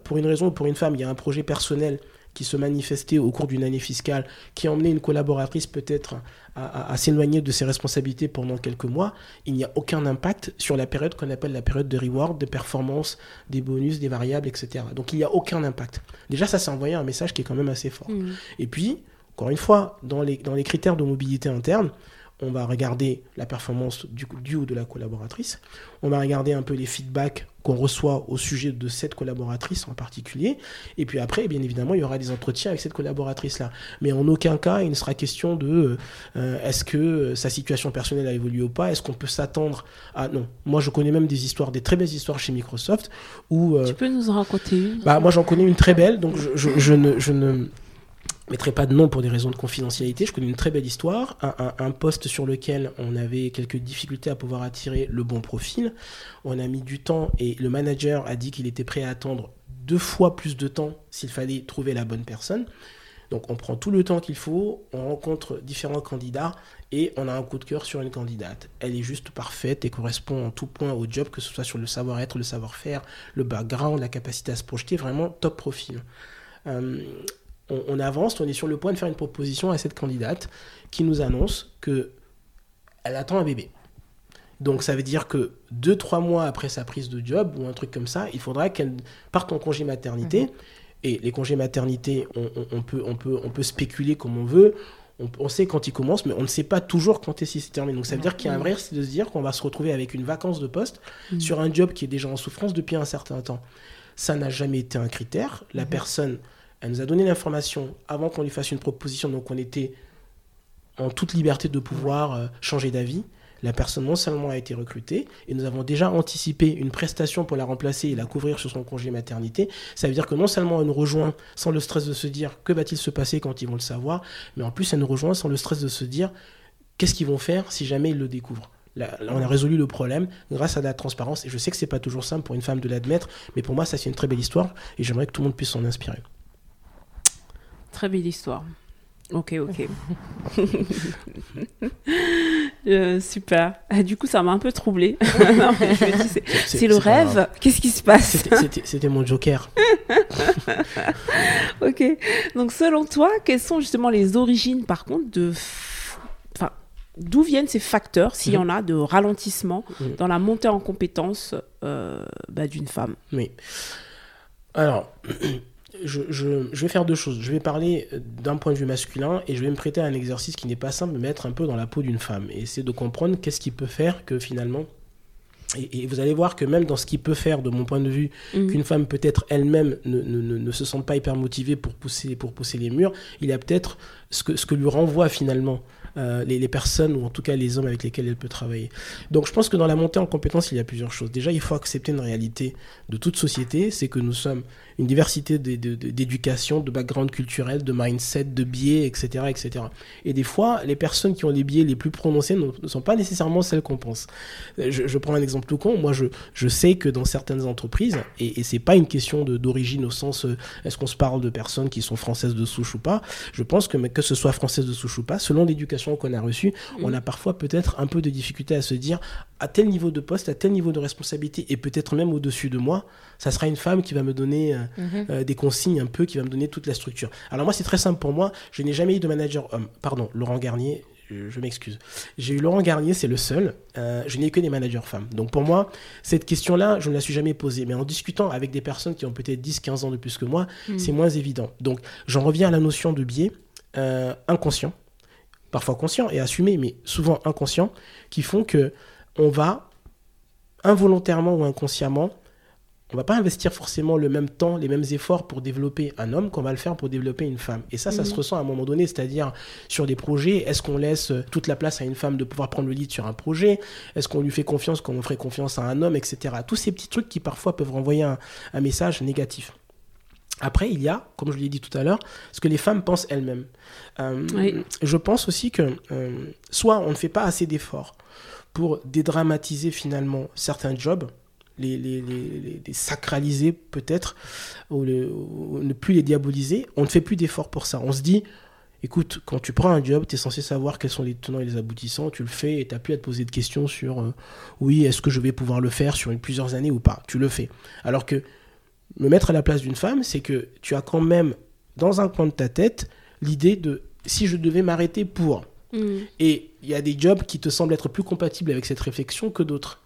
pour une raison ou pour une femme, il y a un projet personnel qui se manifestait au cours d'une année fiscale, qui a emmené une collaboratrice peut-être à, s'éloigner de ses responsabilités pendant quelques mois, il n'y a aucun impact sur la période qu'on appelle la période de reward, de performance, des bonus, des variables, etc. Donc il n'y a aucun impact. Déjà, ça, c'est envoyé un message qui est quand même assez fort. Mmh. Et puis, encore une fois, dans les, dans les critères de mobilité interne, on va regarder la performance du, du ou de la collaboratrice, on va regarder un peu les feedbacks qu'on reçoit au sujet de cette collaboratrice en particulier, et puis après, bien évidemment, il y aura des entretiens avec cette collaboratrice-là. Mais en aucun cas, il ne sera question de euh, est-ce que sa situation personnelle a évolué ou pas, est-ce qu'on peut s'attendre à... Non, moi je connais même des histoires, des très belles histoires chez Microsoft, où... Euh, tu peux nous en raconter une? bah, Moi j'en connais une très belle, donc je ne... Je ne mettrai pas de nom pour des raisons de confidentialité. Je connais une très belle histoire, un, poste sur lequel on avait quelques difficultés à pouvoir attirer le bon profil. On a mis du temps et le manager a dit qu'il était prêt à attendre deux fois plus de temps s'il fallait trouver la bonne personne. Donc on prend tout le temps qu'il faut, on rencontre différents candidats et on a un coup de cœur sur une candidate. Elle est juste parfaite et correspond en tout point au job, que ce soit sur le savoir-être, le savoir-faire, le background, la capacité à se projeter, vraiment top profil. Euh, on, avance, on est sur le point de faire une proposition à cette candidate qui nous annonce que elle attend un bébé. Donc ça veut dire que deux, trois mois après sa prise de job ou un truc comme ça, il faudra qu'elle parte en congé maternité. Mhm. Et les congés maternité, on, peut, on, peut, on peut spéculer comme on veut. On, sait quand ils commencent, mais on ne sait pas toujours quand est-ce se termine. Donc ça veut dire qu'il y a un vrai risque de se dire qu'on va se retrouver avec une vacance de poste mhm. sur un job qui est déjà en souffrance depuis un certain temps. Ça n'a jamais été un critère. La mhm. personne elle nous a donné l'information avant qu'on lui fasse une proposition, donc on était en toute liberté de pouvoir euh, changer d'avis. La personne non seulement a été recrutée, et nous avons déjà anticipé une prestation pour la remplacer et la couvrir sur son congé maternité. Ça veut dire que non seulement elle nous rejoint sans le stress de se dire que va-t-il se passer quand ils vont le savoir, mais en plus elle nous rejoint sans le stress de se dire qu'est-ce qu'ils vont faire si jamais ils le découvrent. On a résolu le problème grâce à la transparence. Et je sais que c'est pas toujours simple pour une femme de l'admettre, mais pour moi, ça c'est une très belle histoire et j'aimerais que tout le monde puisse s'en inspirer. Très belle histoire. Ok, ok. Euh, super. Ah, du coup, ça m'a un peu troublé. c'est le rêve. Qu'est-ce qui se passe C'était mon joker. ok. Donc, selon toi, quelles sont justement les origines, par contre, de. Enfin, d'où viennent ces facteurs, s'il y mhm. en a, de ralentissement mhm. dans la montée en compétence euh, bah, d'une femme? Oui. Alors je, vais faire deux choses. Je vais parler d'un point de vue masculin et je vais me prêter à un exercice qui n'est pas simple, me mettre un peu dans la peau d'une femme et essayer de comprendre qu'est-ce qui peut faire que finalement. Et, vous allez voir que même dans ce qui peut faire, de mon point de vue, mhm. qu'une femme peut-être elle-même ne, ne, se sente pas hyper motivée pour pousser, pour pousser les murs, il y a peut-être ce que, ce que lui renvoie finalement les, personnes, ou en tout cas les hommes avec lesquels elle peut travailler. Donc je pense que dans la montée en compétences, il y a plusieurs choses. Déjà, il faut accepter une réalité de toute société, c'est que nous sommes une diversité d'éducation, de, background culturel, de mindset, de biais, etc., etc. Et des fois, les personnes qui ont les biais les plus prononcés ne sont pas nécessairement celles qu'on pense. Je, prends un exemple tout con. Moi, je, sais que dans certaines entreprises, et, et c'est pas une question d'origine au sens euh, est-ce qu'on se parle de personnes qui sont françaises de souche ou pas, je pense que que ce soit française de souche ou pas, selon l'éducation qu'on a reçue, on a parfois peut-être un peu de difficulté à se dire à tel niveau de poste, à tel niveau de responsabilité, et peut-être même au-dessus de moi, ça sera une femme qui va me donner euh, mhm. euh, des consignes un peu, qui va me donner toute la structure. Alors moi, c'est très simple pour moi. Je n'ai jamais eu de manager homme. Pardon, Laurent Garnier, je, m'excuse. J'ai eu Laurent Garnier, c'est le seul. Euh, je n'ai eu que des managers femmes. Donc pour moi, cette question-là, je ne la suis jamais posée. Mais en discutant avec des personnes qui ont peut-être 10-15 ans de plus que moi, mhm. c'est moins évident. Donc j'en reviens à la notion de biais inconscient, parfois conscient et assumé, mais souvent inconscient, qui font que on va involontairement ou inconsciemment on va pas investir forcément le même temps, les mêmes efforts pour développer un homme qu'on va le faire pour développer une femme. Et ça, ça se mhm. ressent à un moment donné, c'est-à-dire sur des projets, est-ce qu'on laisse toute la place à une femme de pouvoir prendre le lead sur un projet? Est-ce qu'on lui fait confiance comme on ferait confiance à un homme, etc. Tous ces petits trucs qui parfois peuvent renvoyer un, message négatif. Après, il y a, comme je l'ai dit tout à l'heure, ce que les femmes pensent elles-mêmes. Euh, je pense aussi que euh, soit on ne fait pas assez d'efforts pour dédramatiser finalement certains jobs, les, les, les, sacraliser peut-être, ou, ne plus les diaboliser, on ne fait plus d'efforts pour ça. On se dit, écoute, quand tu prends un job, tu es censé savoir quels sont les tenants et les aboutissants, tu le fais et tu n'as plus à te poser de questions sur, euh, oui, est-ce que je vais pouvoir le faire sur une, plusieurs années ou pas Tu le fais. Alors que me mettre à la place d'une femme, c'est que tu as quand même, dans un coin de ta tête, l'idée de, si je devais m'arrêter pour Mm. Et il y a des jobs qui te semblent être plus compatibles avec cette réflexion que d'autres.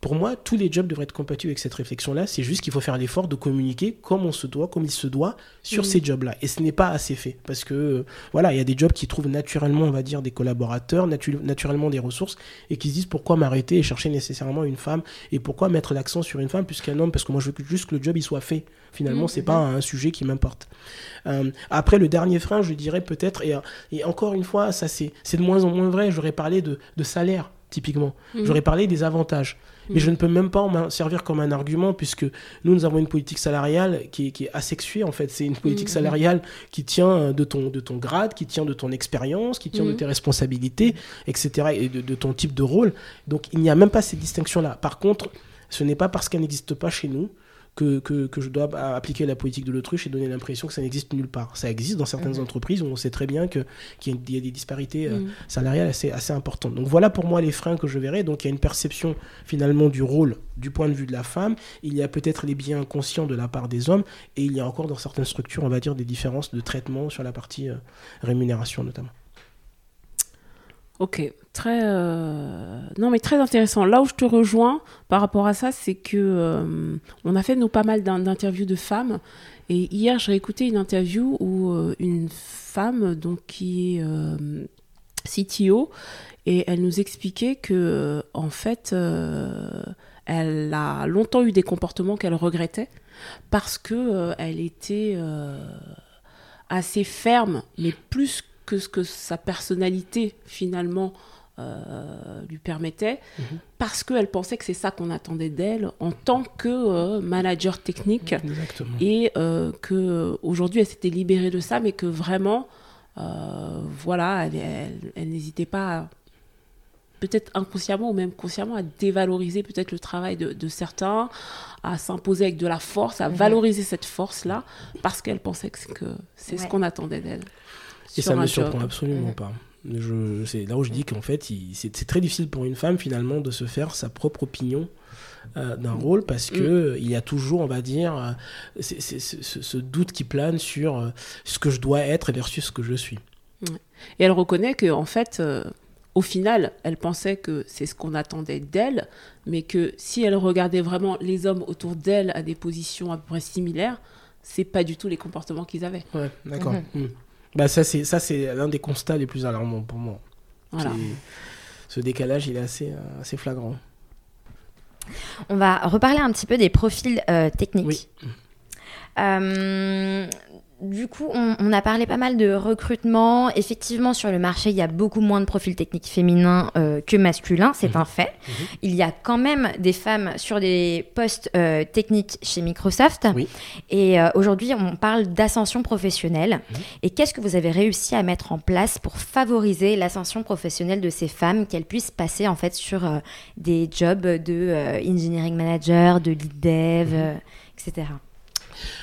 Pour moi, tous les jobs devraient être compatibles avec cette réflexion-là. C'est juste qu'il faut faire l'effort de communiquer comme on se doit, comme il se doit, sur mm. ces jobs-là. Et ce n'est pas assez fait. Parce que, euh, voilà, il y a des jobs qui trouvent naturellement, on va dire, des collaborateurs, naturellement des ressources, et qui se disent pourquoi m'arrêter et chercher nécessairement une femme, et pourquoi mettre l'accent sur une femme plus qu'un homme, parce que moi, je veux juste que le job, il soit fait. Finalement, ce mm. c'est pas un sujet qui m'importe. Euh, après, le dernier frein, je dirais peut-être, et, et, encore une fois, ça c'est de moins en moins vrai, j'aurais parlé de, de salaire typiquement. J'aurais parlé des avantages. Mais je ne peux même pas en servir comme un argument puisque nous, nous avons une politique salariale qui est, qui est asexuée en fait. C'est une politique mm. salariale qui tient de ton, de ton grade, qui tient de ton expérience, qui tient de mm. tes responsabilités, etc. et de, de ton type de rôle. Donc il n'y a même pas ces distinctions-là. Par contre, ce n'est pas parce qu'elle n'existe pas chez nous que, que, je dois appliquer la politique de l'autruche et donner l'impression que ça n'existe nulle part. Ça existe dans certaines entreprises où on sait très bien qu'il y, y, a des disparités euh, mhm. salariales assez, assez importantes. Donc voilà pour moi les freins que je verrai. Donc il y a une perception finalement du rôle du point de vue de la femme. Il y a peut-être les biens inconscients de la part des hommes. Et il y a encore dans certaines structures, on va dire, des différences de traitement sur la partie euh, rémunération notamment. Ok, très euh, non mais très intéressant. Là où je te rejoins par rapport à ça, c'est que euh, on a fait nous pas mal d'interviews de femmes et hier j'ai écouté une interview où euh, une femme donc qui est CTO et elle nous expliquait que en fait elle a longtemps eu des comportements qu'elle regrettait parce que elle était assez ferme mais plus que ce que sa personnalité finalement euh, lui permettait, mhm. parce qu'elle pensait que c'est ça qu'on attendait d'elle en tant que euh, manager technique, et euh, que aujourd'hui elle s'était libérée de ça, mais que vraiment, voilà, elle, n'hésitait pas, peut-être inconsciemment ou même consciemment, à dévaloriser peut-être le travail de, certains, à s'imposer avec de la force, à mhm. valoriser cette force-là, parce qu'elle pensait que c'est ce qu'on attendait d'elle. Et ça ne me surprend absolument pas. Je, c'est là où je dis qu'en fait, c'est très difficile pour une femme finalement de se faire sa propre opinion euh, d'un mm. rôle parce que mm. il y a toujours, on va dire, euh, ce, doute qui plane sur euh, ce que je dois être versus ce que je suis. Et elle reconnaît que en fait, au final, elle pensait que c'est ce qu'on attendait d'elle, mais que si elle regardait vraiment les hommes autour d'elle à des positions à peu près similaires, c'est pas du tout les comportements qu'ils avaient. Ouais, d'accord. Mm. Bah ça c'est ça c'est l'un des constats les plus alarmants pour moi. Ce décalage il est assez euh, assez flagrant. On va reparler un petit peu des profils euh, techniques. Oui. Euh, du coup, on, a parlé pas mal de recrutement. Effectivement, sur le marché, il y a beaucoup moins de profils techniques féminins euh, que masculins, c'est un fait. Il y a quand même des femmes sur des postes techniques chez Microsoft. Et aujourd'hui, on parle d'ascension professionnelle. Et qu'est-ce que vous avez réussi à mettre en place pour favoriser l'ascension professionnelle de ces femmes, qu'elles puissent passer en fait sur des jobs de engineering manager, de lead dev, etc.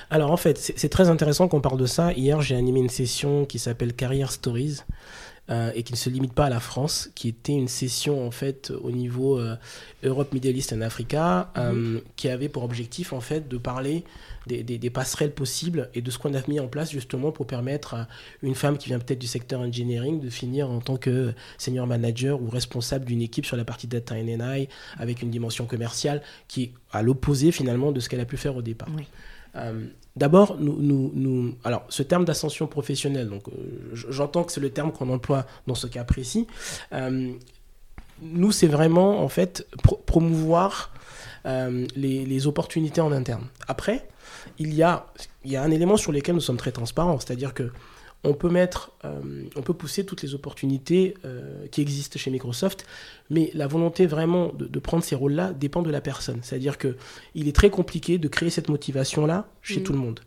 Alors en fait, c'est très intéressant qu'on parle de ça. Hier, j'ai animé une session qui s'appelle Career Stories. Euh, et qui ne se limite pas à la France, qui était une session en fait au niveau euh, Europe, Middle East et Africa, euh, mhm. qui avait pour objectif en fait de parler des, des, passerelles possibles et de ce qu'on a mis en place justement pour permettre à une femme qui vient peut-être du secteur engineering de finir en tant que senior manager ou responsable d'une équipe sur la partie data NNI avec une dimension commerciale qui est à l'opposé finalement de ce qu'elle a pu faire au départ. Oui. Euh, d'abord, alors, ce terme d'ascension professionnelle, donc, euh, j'entends que c'est le terme qu'on emploie dans ce cas précis. Euh, nous, c'est vraiment, en fait, promouvoir les, opportunités en interne. Après, il y a un élément sur lequel nous sommes très transparents, c'est-à-dire que on peut mettre, euh, on peut pousser toutes les opportunités euh, qui existent chez Microsoft, mais la volonté vraiment de, prendre ces rôles-là dépend de la personne. C'est-à-dire que il est très compliqué de créer cette motivation-là chez mm. tout le monde.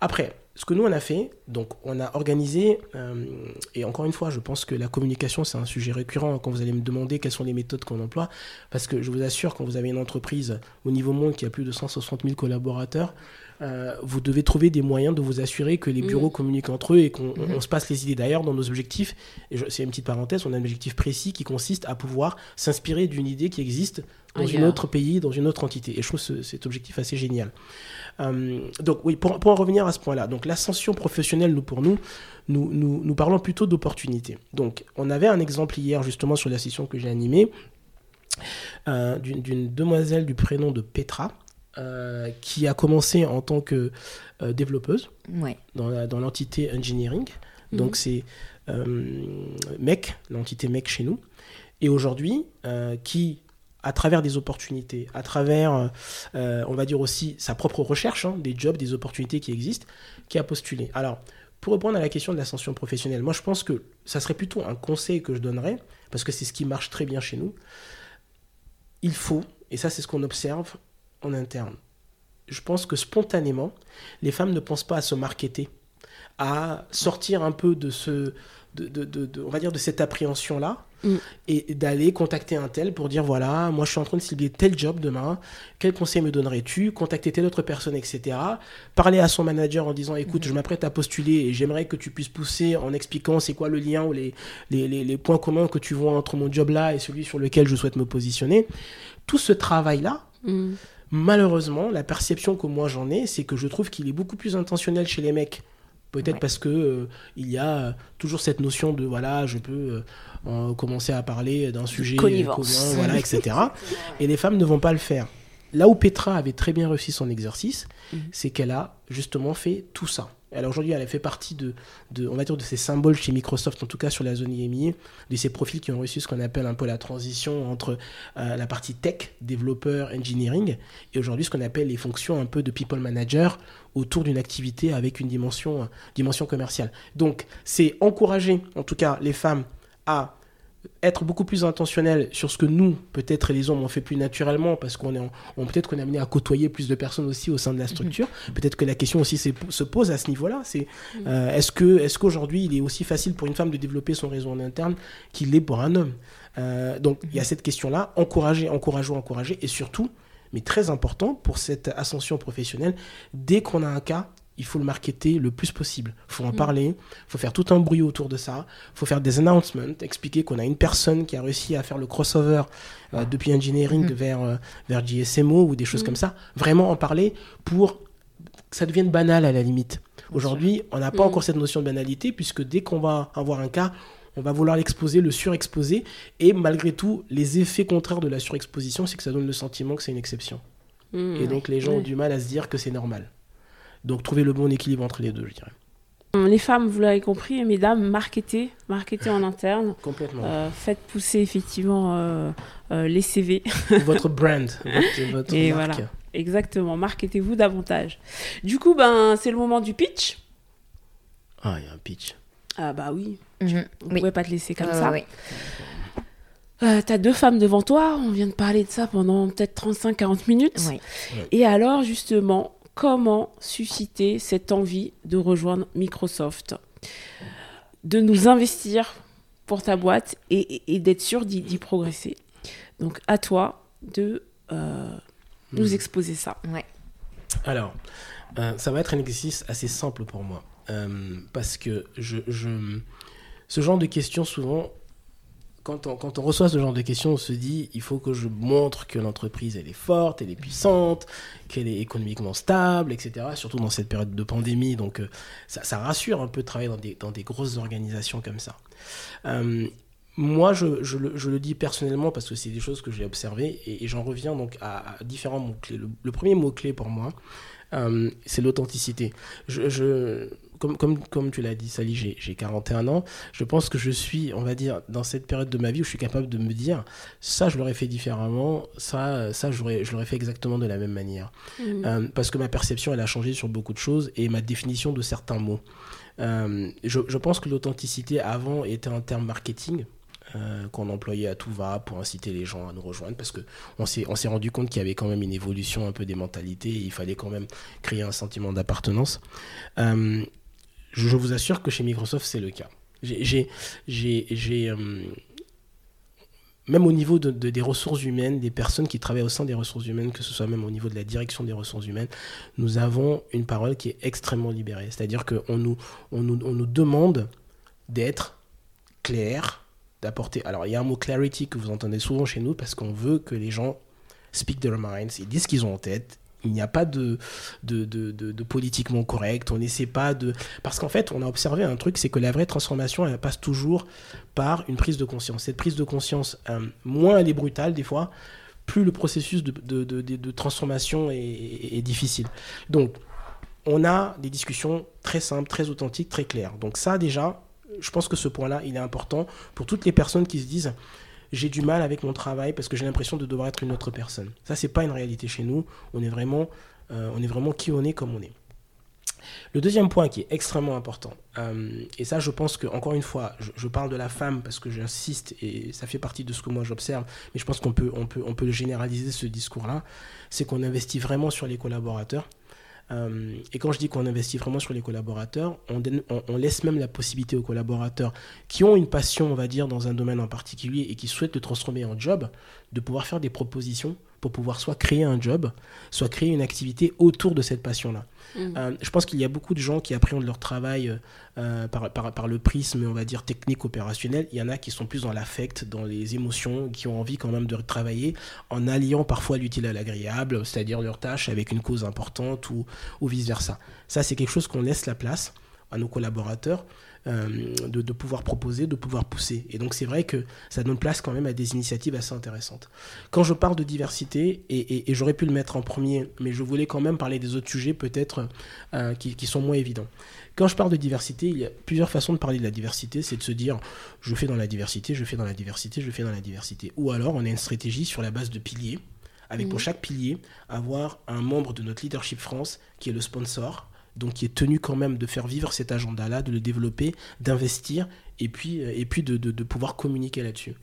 Après, ce que nous on a fait, donc on a organisé, euh, et encore une fois, je pense que la communication c'est un sujet récurrent quand vous allez me demander quelles sont les méthodes qu'on emploie, parce que je vous assure, quand vous avez une entreprise au niveau monde qui a plus de 160 000 collaborateurs, euh, vous devez trouver des moyens de vous assurer que les mm. bureaux communiquent entre eux et qu'on mm-hmm. se passe les idées. D'ailleurs, dans nos objectifs, et c'est une petite parenthèse, on a un objectif précis qui consiste à pouvoir s'inspirer d'une idée qui existe dans un autre pays, dans une autre entité. Et je trouve cet objectif assez génial. Euh, donc oui, pour, pour, en revenir à ce point-là, donc l'ascension professionnelle, nous, pour nous, nous, nous, nous parlons plutôt d'opportunités. Donc on avait un exemple hier justement sur la session que j'ai animée euh, d'une demoiselle du prénom de Petra, euh, qui a commencé en tant que développeuse dans l'entité engineering. Mhm. Donc c'est MEC, l'entité MEC chez nous. Et aujourd'hui, qui, à travers des opportunités, à travers, on va dire aussi sa propre recherche, hein, des jobs, des opportunités qui existent, qui a postulé. Alors, pour répondre à la question de l'ascension professionnelle, moi je pense que ça serait plutôt un conseil que je donnerais, parce que c'est ce qui marche très bien chez nous. Il faut, et ça c'est ce qu'on observe, en interne. Je pense que spontanément, les femmes ne pensent pas à se marketer, à sortir un peu de ce, de, de, on va dire de cette appréhension là mm. et d'aller contacter un tel pour dire voilà moi je suis en train de cibler tel job demain quel conseil me donnerais-tu? Contacter telle autre personne etc parler à son manager en disant écoute mm. je m'apprête à postuler et j'aimerais que tu puisses pousser en expliquant c'est quoi le lien ou les, les, les, les, points communs que tu vois entre mon job là et celui sur lequel je souhaite me positionner tout ce travail là mm. Malheureusement, la perception que moi j'en ai, c'est que je trouve qu'il est beaucoup plus intentionnel chez les mecs. Peut-être parce que euh, il y a toujours cette notion de voilà, je peux euh, commencer à parler d'un sujet commun, voilà, etc. Et les femmes ne vont pas le faire. Là où Petra avait très bien réussi son exercice, mhm. c'est qu'elle a justement fait tout ça. Alors aujourd'hui, elle fait partie de, de, on va dire, de ces symboles chez Microsoft, en tout cas sur la zone IMI, de ces profils qui ont réussi ce qu'on appelle un peu la transition entre euh, la partie tech, développeur, engineering, et aujourd'hui ce qu'on appelle les fonctions un peu de people manager autour d'une activité avec une dimension, dimension commerciale. Donc c'est encourager en tout cas les femmes à être beaucoup plus intentionnel sur ce que nous, peut-être les hommes, on fait plus naturellement parce qu'on est, on, peut-être qu'on est amené à côtoyer plus de personnes aussi au sein de la structure. Mhm. Peut-être que la question aussi se pose à ce niveau-là. C'est mhm. euh, est-ce que, est-ce qu'aujourd'hui il est aussi facile pour une femme de développer son réseau en interne qu'il l'est pour un homme? Euh, Donc il y a mhm. cette question-là. Encourager, encourager, encourager, et surtout, mais très important pour cette ascension professionnelle, dès qu'on a un cas, il faut le marketer le plus possible. Il faut en mm. parler, il faut faire tout un bruit autour de ça, il faut faire des announcements, expliquer qu'on a une personne qui a réussi à faire le crossover euh, depuis engineering mm. vers, euh, vers GSMO ou des choses mm. comme ça. Vraiment en parler pour que ça devienne banal à la limite. Aujourd'hui, on n'a pas encore cette notion de banalité puisque dès qu'on va avoir un cas, on va vouloir l'exposer, le surexposer et malgré tout, les effets contraires de la surexposition, c'est que ça donne le sentiment que c'est une exception. et donc les gens ont du mal à se dire que c'est normal. Donc trouver le bon équilibre entre les deux, je dirais. Les femmes, vous l'avez compris, mesdames, marketez, marketez en interne. Complètement. Euh, faites pousser effectivement euh, euh, les CV. votre brand, votre, Et voilà, exactement. Marketez-vous davantage. Du coup, ben, c'est le moment du pitch. Ah, il y a un pitch. Ah bah oui. Mhm. On Oui. pouvait pas te laisser comme Euh, ça. oui. Euh, T'as deux femmes devant toi, on vient de parler de ça pendant peut-être 35-40 minutes. Oui. Et alors justement, comment susciter cette envie de rejoindre Microsoft De nous investir pour ta boîte et, et- et d'être sûr d'y progresser. Donc à toi de euh, nous Hmm. exposer ça. Ouais. Alors, euh, ça va être un exercice assez simple pour moi. Euh, parce que je, je- ce genre de questions, souvent, quand on, reçoit ce genre de questions, on se dit il faut que je montre que l'entreprise elle est forte, elle est puissante, qu'elle est économiquement stable, etc. Surtout dans cette période de pandémie. Donc, euh, ça, rassure un peu de travailler dans des, grosses organisations comme ça. Euh, moi, je, le, dis personnellement parce que c'est des choses que j'ai observées et, j'en reviens donc à, différents mots-clés. Le, le premier mot-clé pour moi, euh, c'est l'authenticité. Je- comme, comme, comme tu l'as dit, Sally, j'ai j'ai 41 ans. Je pense que je suis, on va dire, dans cette période de ma vie où je suis capable de me dire ça, je l'aurais fait différemment, ça, ça je l'aurais fait exactement de la même manière. Euh, parce que ma perception, elle a changé sur beaucoup de choses et ma définition de certains mots. Euh, je, je pense que l'authenticité avant était un terme marketing. euh, qu'on employait à tout va pour inciter les gens à nous rejoindre parce que on s'est on s'est rendu compte qu'il y avait quand même une évolution un peu des mentalités et il fallait quand même créer un sentiment d'appartenance. Je, vous assure que chez Microsoft c'est le cas. J'ai euh, même au niveau de, de- des ressources humaines, des personnes qui travaillent au sein des ressources humaines, que ce soit même au niveau de la direction des ressources humaines, nous avons une parole qui est extrêmement libérée. C'est-à-dire qu'on nous, on nous, on nous demande d'être clair, d'apporter... Alors, il y a un mot clarity que vous entendez souvent chez nous parce qu'on veut que les gens speak their minds, ils disent ce qu'ils ont en tête. Il n'y a pas de, politiquement correct. On n'essaie pas de... Parce qu'en fait, on a observé un truc, c'est que la vraie transformation, elle passe toujours par une prise de conscience. Cette prise de conscience, euh, moins elle est brutale des fois, plus le processus de, transformation est difficile. Donc, on a des discussions très simples, très authentiques, très claires. Donc ça, déjà, je pense que ce point-là, il est important pour toutes les personnes qui se disent j'ai du mal avec mon travail parce que j'ai l'impression de devoir être une autre personne. Ça, c'est pas une réalité chez nous. On est vraiment, euh, on est vraiment qui on est comme on est. Le deuxième point qui est extrêmement important, euh, et ça je pense que encore une fois, je, parle de la femme parce que j'insiste et ça fait partie de ce que moi j'observe, mais je pense qu'on peut, on peut, on peut généraliser ce discours-là, c'est qu'on investit vraiment sur les collaborateurs. Euh, et quand je dis qu'on investit vraiment sur les collaborateurs, on, laisse même la possibilité aux collaborateurs qui ont une passion, on va dire, dans un domaine en particulier et qui souhaitent le transformer en job, de pouvoir faire des propositions pour pouvoir soit créer un job, soit créer une activité autour de cette passion-là. Euh, je pense qu'il y a beaucoup de gens qui appréhendent leur travail euh, euh, par, par, par le prisme, on va dire, technique, opérationnel. Il y en a qui sont plus dans l'affect, dans les émotions, qui ont envie quand même de travailler en alliant parfois l'utile à l'agréable, c'est-à-dire leur tâche avec une cause importante ou, ou vice-versa. Ça, c'est quelque chose qu'on laisse la place à nos collaborateurs de, de pouvoir proposer, de pouvoir pousser. Et donc c'est vrai que ça donne place quand même à des initiatives assez intéressantes. Quand je parle de diversité, et, et- et j'aurais pu le mettre en premier, mais je voulais quand même parler des autres sujets peut-être euh, qui, qui sont moins évidents. Quand je parle de diversité, il y a plusieurs façons de parler de la diversité. C'est de se dire, je fais dans la diversité, je fais dans la diversité, je fais dans la diversité. Ou alors on a une stratégie sur la base de piliers, avec pour chaque pilier avoir un membre de notre leadership France qui est le sponsor, donc qui est tenu quand même de faire vivre cet agenda-là, de le développer, d'investir et puis, euh, et puis de, pouvoir communiquer là-dessus.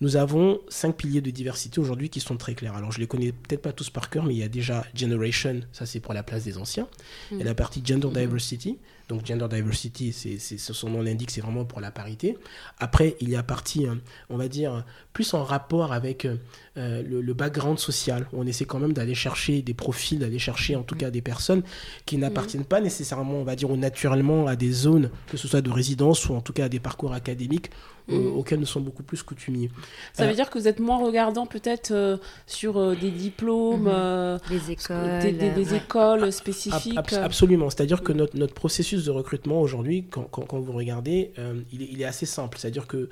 Nous avons cinq piliers de diversité aujourd'hui qui sont très clairs. Alors je les connais peut-être pas tous par cœur, mais il y a déjà Generation, ça c'est pour la place des anciens. Il y a la partie Gender Diversity. Donc Gender Diversity, c'est, c'est, ce son nom l'indique, c'est vraiment pour la parité. Après, il y a partie, euh, on va dire, plus en rapport avec euh, euh, le, le background social. On essaie quand même d'aller chercher des profils, d'aller chercher en tout cas des personnes qui n'appartiennent pas nécessairement, on va dire, ou naturellement à des zones, que ce soit de résidence ou en tout cas à des parcours académiques euh, Mhm. auxquels nous sommes beaucoup plus coutumiers. Ça Euh, veut dire que vous êtes moins regardant peut-être euh, sur euh, des diplômes, Mhm. euh, écoles. des, des- des ouais. écoles Ab- spécifiques. abs- absolument. C'est-à-dire que notre, notre processus de recrutement aujourd'hui, quand, quand- quand vous regardez, euh, il, est, il est assez simple. C'est-à-dire que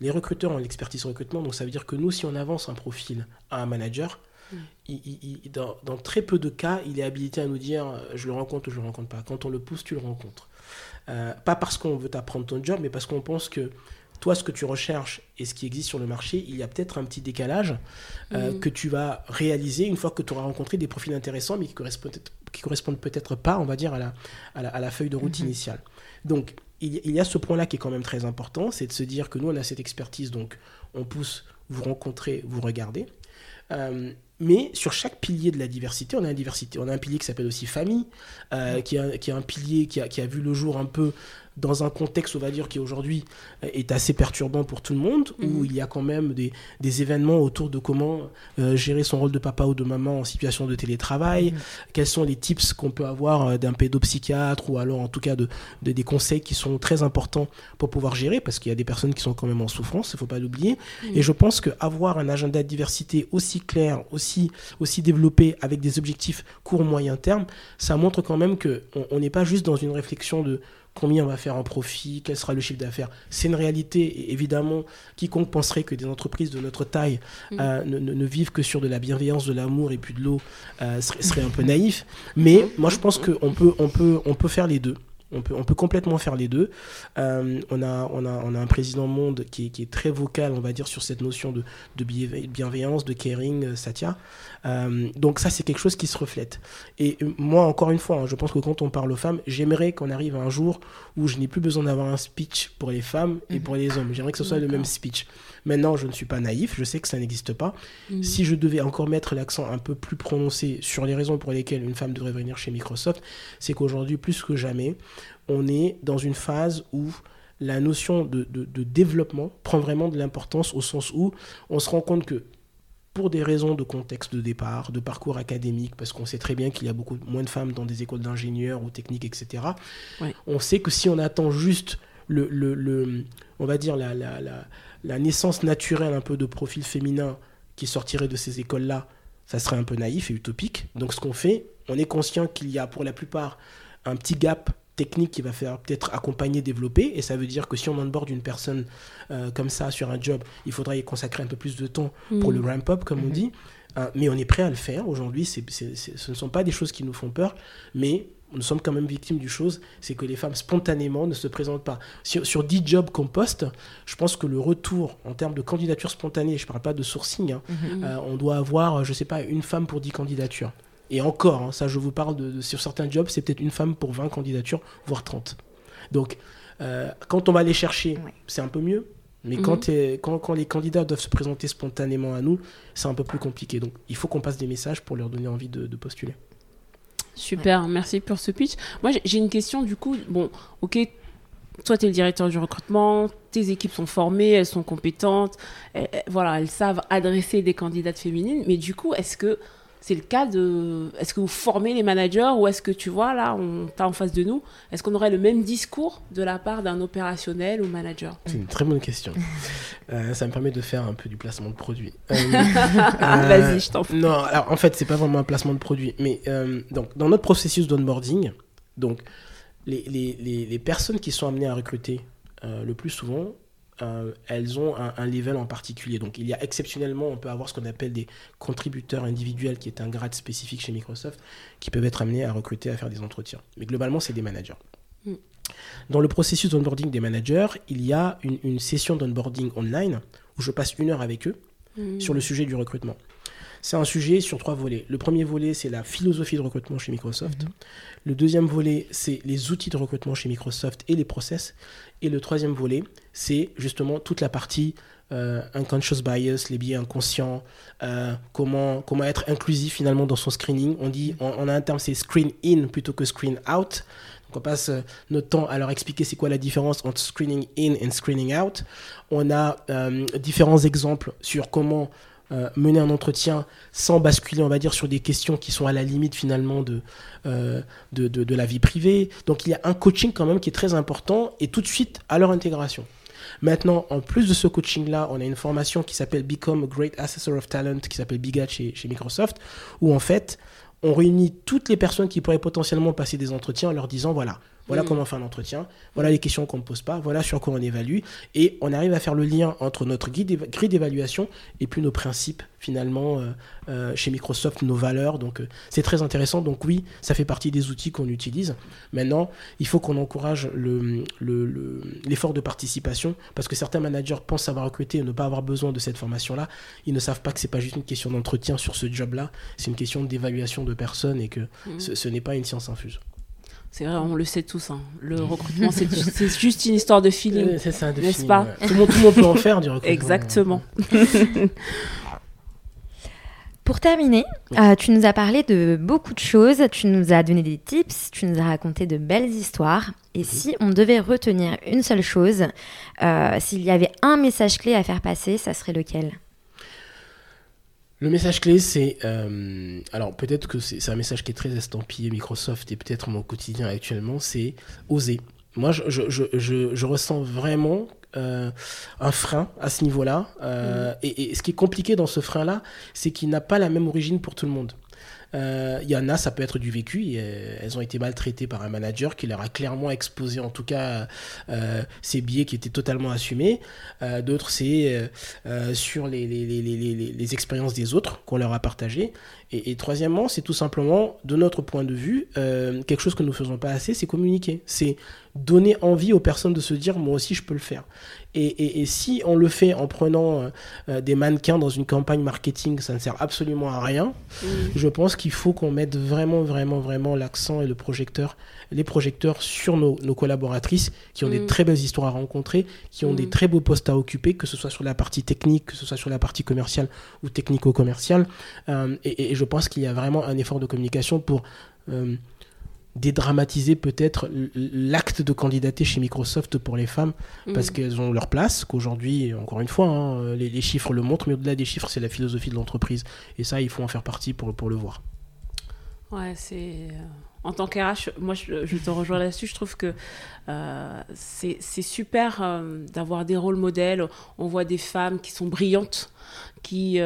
les recruteurs ont l'expertise recrutement, donc ça veut dire que nous, si on avance un profil à un manager, il- il- il- dans, dans très peu de cas, il est habilité à nous dire euh, je le rencontre ou je le rencontre pas. Quand on le pousse, tu le rencontres. Euh, pas parce qu'on veut t'apprendre ton job, mais parce qu'on pense que toi, ce que tu recherches et ce qui existe sur le marché, il y a peut-être un petit décalage euh, Mhm. que tu vas réaliser une fois que tu auras rencontré des profils intéressants, mais qui correspondent, qui correspondent peut-être pas, on va dire, à la, à la, à la feuille de route Mhm. initiale. Donc, il y a ce point-là qui est quand même très important, c'est de se dire que nous, on a cette expertise, donc on pousse, vous rencontrez, vous regardez. Euh, mais sur chaque pilier de la diversité, on a une diversité. On a un pilier qui s'appelle aussi famille, euh, qui, a, qui, a, un pilier qui a, qui a, vu le jour un peu dans un contexte, on va dire, qui aujourd'hui euh, est assez perturbant pour tout le monde, où mhm. il y a quand même des, des événements autour de comment euh, gérer son rôle de papa ou de maman en situation de télétravail, mhm. quels sont les tips qu'on peut avoir euh, d'un pédopsychiatre, ou alors en tout cas de, des conseils qui sont très importants pour pouvoir gérer, parce qu'il y a des personnes qui sont quand même en souffrance, il ne faut pas l'oublier. Mhm. Et je pense qu'avoir un agenda de diversité aussi clair, aussi, aussi développé, avec des objectifs court, moyen terme, ça montre quand même qu'on n'est pas juste dans une réflexion de combien on va faire en profit, quel sera le chiffre d'affaires. C'est une réalité, et évidemment, quiconque penserait que des entreprises de notre taille mm. euh, ne, vivent que sur de la bienveillance, de l'amour et puis de l'eau euh, serait, un peu naïf. Mais mm. moi, je pense qu'on peut, on peut, on peut faire les deux. On peut, on peut complètement faire les deux. Euh, on, a, on, a, on a un président monde qui est, qui est, très vocal, on va dire, sur cette notion de, de bienveillance, de caring, euh, Satya. Euh, donc ça, c'est quelque chose qui se reflète. Et moi, encore une fois, hein, je pense que quand on parle aux femmes, j'aimerais qu'on arrive à un jour où je n'ai plus besoin d'avoir un speech pour les femmes et mhm. pour les hommes. J'aimerais que ce soit le même speech. Maintenant, je ne suis pas naïf, je sais que ça n'existe pas. Mhm. Si je devais encore mettre l'accent un peu plus prononcé sur les raisons pour lesquelles une femme devrait venir chez Microsoft, c'est qu'aujourd'hui, plus que jamais, on est dans une phase où la notion de, de développement prend vraiment de l'importance au sens où on se rend compte que pour des raisons de contexte de départ, de parcours académique, parce qu'on sait très bien qu'il y a beaucoup moins de femmes dans des écoles d'ingénieurs ou techniques, etc. On sait que si on attend juste le, le, le on va dire la, la, la, la, naissance naturelle un peu de profil féminin qui sortirait de ces écoles-là, ça serait un peu naïf et utopique. Donc ce qu'on fait, on est conscient qu'il y a pour la plupart un petit gap technique qui va faire peut-être accompagner, développer. Et ça veut dire que si on onboard une personne euh, comme ça sur un job, il faudra y consacrer un peu plus de temps pour le mm. ramp-up, comme on mm-hmm. dit. Euh, mais on est prêt à le faire. Aujourd'hui, ce ne sont pas des choses qui nous font peur, mais nous sommes quand même victimes du chose, c'est que les femmes spontanément ne se présentent pas. Sur, sur 10 jobs qu'on poste, je pense que le retour en termes de candidature spontanée, je ne parle pas de sourcing, hein, mm-hmm. euh, on doit avoir, je ne sais pas, une femme pour 10 candidatures. Et encore, hein, ça je vous parle de, sur certains jobs, c'est peut-être une femme pour 20 candidatures, voire 30. Donc, euh, quand on va les chercher, c'est un peu mieux. Mais quand, mhm. quand, quand, les candidats doivent se présenter spontanément à nous, c'est un peu plus compliqué. Donc, il faut qu'on passe des messages pour leur donner envie de, postuler. Super, merci pour ce pitch. Moi, j'ai une question du coup. Bon, ok, toi, tu es le directeur du recrutement, tes équipes sont formées, elles sont compétentes, voilà, elles savent adresser des candidates féminines. Mais du coup, est-ce que c'est le cas de. Est-ce que vous formez les managers ou est-ce que tu vois, là, on t'a en face de nous, est-ce qu'on aurait le même discours de la part d'un opérationnel ou manager? C'est une très bonne question. Euh, ça me permet de faire un peu du placement de produit. Euh, Vas-y, je t'en prie. Non, alors en fait, c'est pas vraiment un placement de produit, mais euh, donc, dans notre processus d'onboarding, donc, les, les, les, personnes qui sont amenées à recruter le plus souvent, euh, elles ont un, level en particulier. Donc il y a exceptionnellement, on peut avoir ce qu'on appelle des contributeurs individuels, qui est un grade spécifique chez Microsoft, qui peuvent être amenés à recruter, à faire des entretiens. Mais globalement, c'est des managers. Mm. Dans le processus d'onboarding des managers, il y a une, session d'onboarding online où je passe une heure avec eux mm. sur le sujet du recrutement. C'est un sujet sur trois volets. Le premier volet, c'est la philosophie de recrutement chez Microsoft. Mm-hmm. Le deuxième volet, c'est les outils de recrutement chez Microsoft et les process. Et le troisième volet, c'est justement toute la partie euh, unconscious bias, les biais inconscients, euh, comment, comment être inclusif finalement dans son screening. On dit, on, a un terme, c'est screen in plutôt que screen out. Donc on passe euh, notre temps à leur expliquer c'est quoi la différence entre screening in et screening out. On a différents exemples sur comment mener un entretien sans basculer, on va dire, sur des questions qui sont à la limite finalement de, de, de, de, la vie privée. Donc il y a un coaching quand même qui est très important et tout de suite à leur intégration. Maintenant, en plus de ce coaching-là, on a une formation qui s'appelle Become a Great Assessor of Talent, qui s'appelle Bigat chez, chez Microsoft, où en fait, on réunit toutes les personnes qui pourraient potentiellement passer des entretiens en leur disant, voilà, voilà mm. comment on fait un entretien, voilà les questions qu'on ne pose pas, voilà sur quoi on évalue. Et on arrive à faire le lien entre notre grille d'évaluation et puis nos principes, finalement, euh, euh, chez Microsoft, nos valeurs. Donc, euh, c'est très intéressant. Donc, oui, ça fait partie des outils qu'on utilise. Maintenant, il faut qu'on encourage l'effort le, de participation parce que certains managers pensent avoir recruté et ne pas avoir besoin de cette formation-là. Ils ne savent pas que c'est pas juste une question d'entretien sur ce job-là, c'est une question d'évaluation de personnes et que mm. ce n'est pas une science infuse. C'est vrai, on le sait tous. Hein. Le recrutement, c'est juste une histoire de feeling. c'est ça, N'est-ce pas tout, le monde, tout, le monde, peut en faire du recrutement. Exactement. Pour terminer, euh, tu nous as parlé de beaucoup de choses, tu nous as donné des tips, tu nous as raconté de belles histoires. Et si on devait retenir une seule chose, euh, s'il y avait un message clé à faire passer, ça serait lequel? Le message clé, c'est. Euh, alors, peut-être que c'est un message qui est très estampillé Microsoft et peut-être mon quotidien actuellement, c'est oser. Moi, je, je, je, je, ressens vraiment euh, un frein à ce niveau-là. Euh, mm. et, et, ce qui est compliqué dans ce frein-là, c'est qu'il n'a pas la même origine pour tout le monde. Euh, il y en a, ça peut être du vécu. Et, elles ont été maltraitées par un manager qui leur a clairement exposé, en tout cas, euh, ces biais qui étaient totalement assumés. Euh, d'autres, c'est sur les, expériences des autres qu'on leur a partagées. Et, et troisièmement, c'est tout simplement, de notre point de vue, quelque chose que nous ne faisons pas assez, c'est communiquer. C'est donner envie aux personnes de se dire, moi aussi, je peux le faire. Et, si on le fait en prenant euh, euh, des mannequins dans une campagne marketing, ça ne sert absolument à rien. Mm. Je pense qu'il faut qu'on mette vraiment, vraiment, vraiment l'accent et le projecteur, les projecteurs sur nos, collaboratrices qui ont des mm. très belles histoires à rencontrer, qui ont des mm. très beaux postes à occuper, que ce soit sur la partie technique, que ce soit sur la partie commerciale ou technico-commerciale. Euh, et, je pense qu'il y a vraiment un effort de communication pour dédramatiser peut-être l'acte de candidater chez Microsoft pour les femmes parce mm. qu'elles ont leur place, qu'aujourd'hui, encore une fois, hein, les, chiffres le montrent, mais au-delà des chiffres, c'est la philosophie de l'entreprise. Et ça, il faut en faire partie pour, pour le voir. Ouais, c'est. Euh, en tant qu'RH, moi, je, te rejoins là-dessus. Je trouve que euh, c'est super euh, d'avoir des rôles modèles. On voit des femmes qui sont brillantes, qui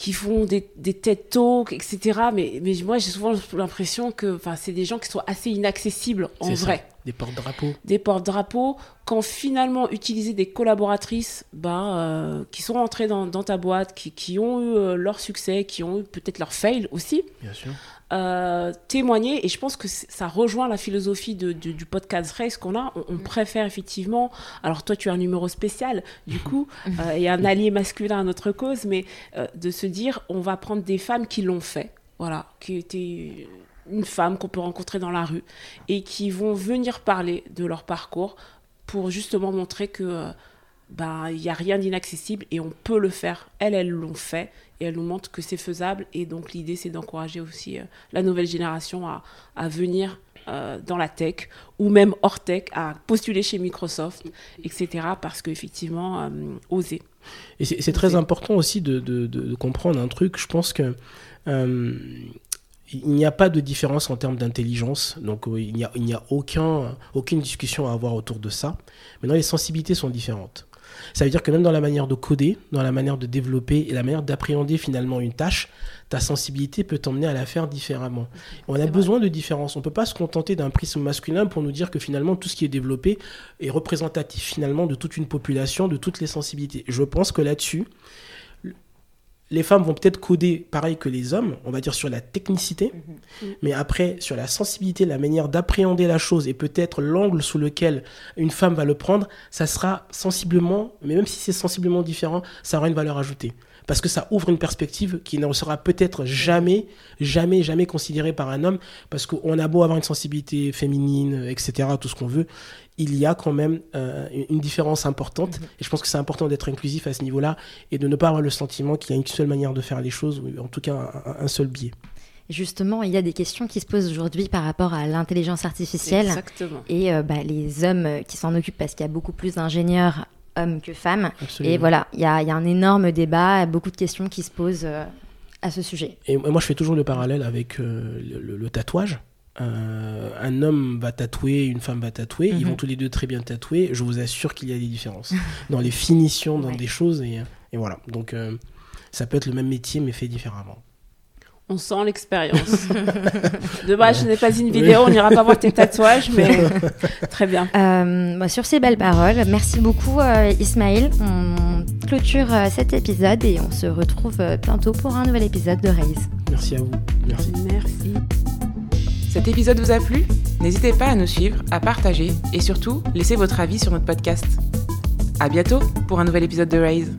qui font des, des TED Talks, etc. Mais, mais moi, j'ai souvent l'impression que c'est des gens qui sont assez inaccessibles en vrai. Des porte-drapeaux. Des porte-drapeaux. Quand finalement, utiliser des collaboratrices bah, euh, qui sont rentrées dans, dans ta boîte, qui, qui ont eu euh, leur succès, qui ont eu peut-être leur fail aussi. Bien sûr. Euh, témoigner et je pense que ça rejoint la philosophie de, du podcast Race qu'on a. On, mm. préfère effectivement. Alors toi, tu as un numéro spécial du coup euh, et un allié masculin à notre cause, mais euh, de se dire on va prendre des femmes qui l'ont fait, voilà, qui étaient une femme qu'on peut rencontrer dans la rue et qui vont venir parler de leur parcours pour justement montrer que ben, il n'y a rien d'inaccessible et on peut le faire. Elles, elles l'ont fait et elles nous montrent que c'est faisable. Et donc l'idée, c'est d'encourager aussi euh, la nouvelle génération à, à venir euh, dans la tech ou même hors tech, à postuler chez Microsoft, etc. Parce qu'effectivement, euh, oser. Et c'est très important aussi de, de, de, comprendre un truc. Je pense que il n'y a pas de différence en termes d'intelligence, donc il n'y a, il a aucun, aucune discussion à avoir autour de ça. Maintenant, les sensibilités sont différentes. Ça veut dire que même dans la manière de coder, dans la manière de développer et la manière d'appréhender finalement une tâche, ta sensibilité peut t'emmener à la faire différemment. On a besoin de différence. On ne peut pas se contenter d'un prisme masculin pour nous dire que finalement tout ce qui est développé est représentatif finalement de toute une population, de toutes les sensibilités. Je pense que là-dessus, les femmes vont peut-être coder pareil que les hommes, on va dire sur la technicité, mhm. mais après sur la sensibilité, la manière d'appréhender la chose et peut-être l'angle sous lequel une femme va le prendre, ça sera sensiblement, mais même si c'est sensiblement différent, ça aura une valeur ajoutée. Parce que ça ouvre une perspective qui ne sera peut-être jamais, jamais, jamais considérée par un homme, parce qu'on a beau avoir une sensibilité féminine, etc., tout ce qu'on veut, il y a quand même euh, une différence importante. Mhm. Et je pense que c'est important d'être inclusif à ce niveau-là et de ne pas avoir le sentiment qu'il y a une seule manière de faire les choses, ou en tout cas un, seul biais. Justement, il y a des questions qui se posent aujourd'hui par rapport à l'intelligence artificielle. Exactement. Et euh, bah, les hommes qui s'en occupent, parce qu'il y a beaucoup plus d'ingénieurs hommes que femmes. Et voilà, il y a, un énorme débat, beaucoup de questions qui se posent euh, à ce sujet. Et moi, je fais toujours le parallèle avec le, tatouage. Euh, un homme va tatouer, une femme va tatouer, ils vont mhm. tous les deux très bien tatouer. Je vous assure qu'il y a des différences dans les finitions, dans des choses. Et, voilà. Donc, euh, ça peut être le même métier, mais fait différemment. On sent l'expérience. Dommage, je n'ai pas une vidéo, on n'ira pas voir tes tatouages, mais très bien. Euh, bah, sur ces belles paroles, merci beaucoup Ismaël. On clôture cet épisode et on se retrouve bientôt pour un nouvel épisode de Raise. Merci à vous. Merci. Merci. Cet épisode vous a plu? N'hésitez pas à nous suivre, à partager et surtout, laissez votre avis sur notre podcast. À bientôt pour un nouvel épisode de Raise.